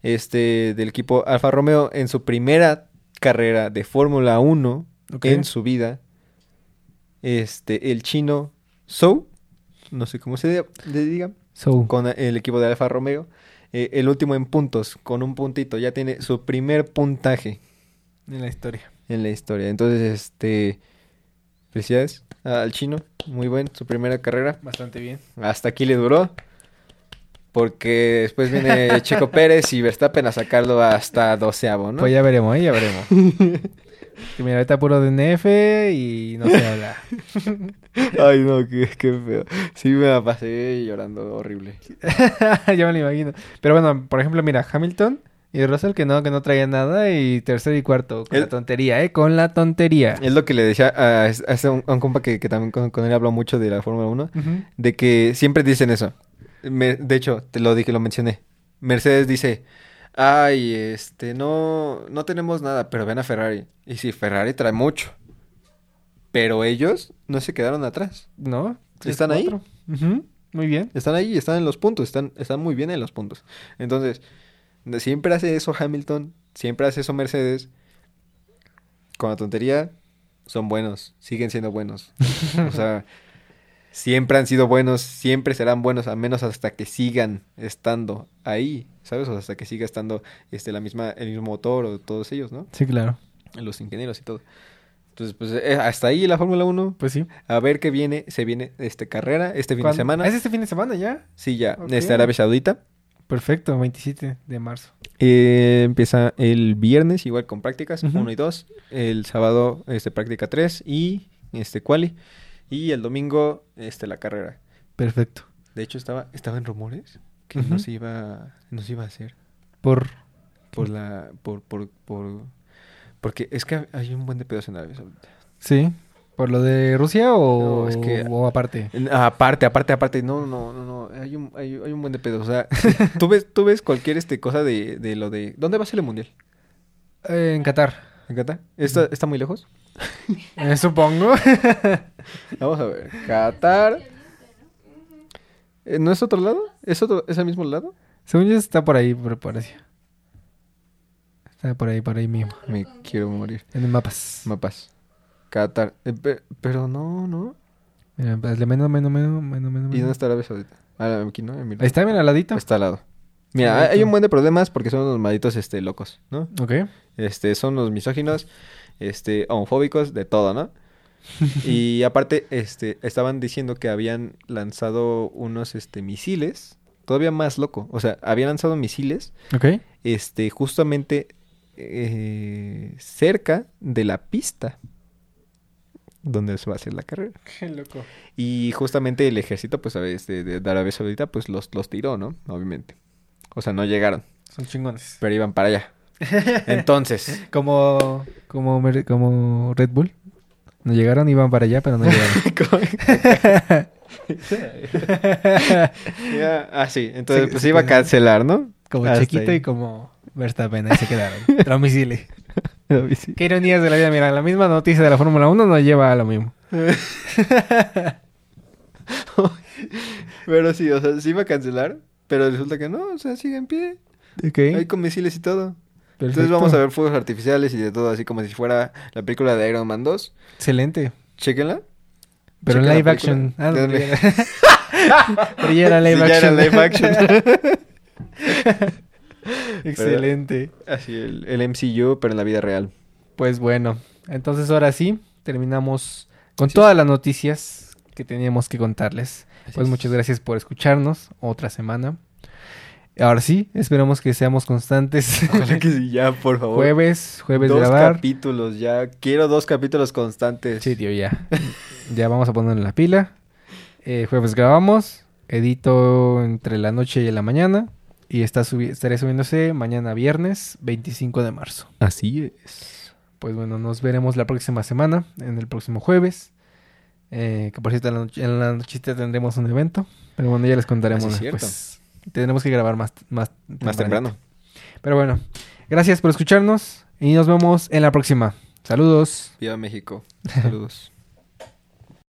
este, del equipo Alfa Romeo en su primera carrera de Fórmula 1 Ok. en su vida. Este, el chino Zhou, no sé cómo se le diga, So, con el equipo de Alfa Romeo. eh, el último en puntos, con un puntito. Ya tiene su primer puntaje. en la historia. en la historia. Entonces, este, felicidades al chino, muy buen, su primera carrera. Bastante bien. Hasta aquí le duró. Porque después viene Checo Pérez y Verstappen a sacarlo hasta doceavo, ¿no? Pues ya veremos, ¿eh? Ya veremos. que mira, ahorita puro DNF y no se habla. Ay, no, qué, qué feo. Sí me la pasé llorando horrible. ya me lo imagino. Pero bueno, por ejemplo, mira, Hamilton y Russell que no, que no traía nada y tercero y cuarto con El- la tontería, ¿eh? Con la tontería. Es lo que le decía a, a un, a un compa que, que también con, con él habló mucho de la Fórmula 1. Ujú. De que siempre dicen eso. Me- de hecho, te lo dije, lo mencioné. Mercedes dice, ay, este, no, no tenemos nada, pero ven a Ferrari. Y sí, Ferrari trae mucho. Pero ellos no se quedaron atrás. ¿No? ¿Están ahí? Muy bien. Están ahí, están en los puntos, están, están muy bien en los puntos. Entonces, siempre hace eso Hamilton, siempre hace eso Mercedes. Con la tontería, son buenos, siguen siendo buenos. O sea, siempre han sido buenos, siempre serán buenos, al menos hasta que sigan estando ahí, ¿sabes? O hasta que siga estando este, la misma, el mismo motor o todos ellos, ¿no? Sí, claro. Los ingenieros y todo. Entonces, pues eh, hasta ahí la Fórmula 1. Pues sí. A ver qué viene, se viene este carrera, este fin de semana. ¿Es este fin de semana ya? Sí, ya. Ok. Este Arabia Saudita. Perfecto, 27 de marzo. Eh, empieza el viernes, igual con prácticas, Ujú. 1 y 2. El sábado, este, práctica 3 y este, quali. Y el domingo, este, la carrera. Perfecto. De hecho, estaba, estaba en rumores que Ujú. no se iba, no se iba a hacer. Por... Por la, por, por, por, porque es que hay un buen de pedos en Arabia Saudita. Sí. ¿Por lo de Rusia o, No, es que- o aparte? Aparte, aparte, aparte, no, no, no, no, hay un, hay, hay un buen de pedos. O sea, tú ves, tú ves cualquier este cosa de, de lo de, ¿dónde va a ser el mundial? Eh, en Qatar. ¿En Qatar? ¿Está, está muy lejos? Eh, supongo. Vamos a ver. Qatar. Eh, ¿No es otro lado? ¿Es otro, es el mismo lado? Según yo está por ahí, por. Está por ahí, por ahí mismo. Me quiero morir. En el mapas. Mapas. Qatar. Eh, pe- pero no, no. Mira, hazle menos, menos, menos, menos, menos. ¿Y dónde está Arabia Saudita? Ah, aquí, ¿no? En mi- Ahí está, mira, al ladito. Está al lado. Mira, hay, un buen de problemas porque son unos malditos este, locos, ¿no? Ok. Este, son los misóginos, este, homofóbicos, de todo, ¿no? y aparte, este, estaban diciendo que habían lanzado unos, este, misiles, todavía más loco, o sea, habían lanzado misiles, Ok. este, justamente eh, cerca de la pista donde se va a hacer la carrera. Qué loco. Y justamente el ejército, pues, a ver, este, de de Arabia Saudita, pues, los, los tiró, ¿no? Obviamente. O sea, no llegaron, Son chingones. pero iban para allá. Entonces, Como, como, como Red Bull. No llegaron, iban para allá, pero no llegaron. Ya, ah, sí. Entonces, Sí, pues sí, iba a cancelar, ¿no? Como Hasta Chiquito ahí. y como Verstappen, ahí se quedaron. Tromicile. Qué ironías de la vida. Mira, la misma noticia de la Fórmula 1 nos lleva a lo mismo. Pero sí, o sea, sí iba a cancelar, pero resulta que no, o sea, sigue en pie. Ok. Hay con misiles y todo. Entonces vamos a ver fuegos artificiales y de todo, así como si fuera la película de Iron Man 2. Excelente. Chéquenla. Pero en live action. Ah, no, pero ya era- live Sí, ya era action. live action. Excelente. Así, el, el MCU, pero en la vida real. Pues bueno, entonces ahora sí, terminamos con todas las noticias que teníamos que contarles. Así Pues es. muchas gracias por escucharnos otra semana. Ahora sí, esperamos que seamos constantes. Ojalá que sí, ya, por favor. jueves, jueves dos grabar. capítulos, ya. Quiero dos capítulos constantes. Sí, tío, ya. ya vamos a ponerle la pila. Eh, jueves grabamos, edito entre la noche y la mañana. Y está subi- estaré subiéndose mañana viernes 25 de marzo. Así es. Pues bueno, nos veremos la próxima semana, en el próximo jueves. Eh, que por cierto, en la, noche- en la nochita tendremos un evento. Pero bueno, ya les contaremos Así es cierto. Tendremos que grabar más, más, Más temprano. Pero bueno, gracias por escucharnos y nos vemos en la próxima. Saludos. Viva México. Saludos.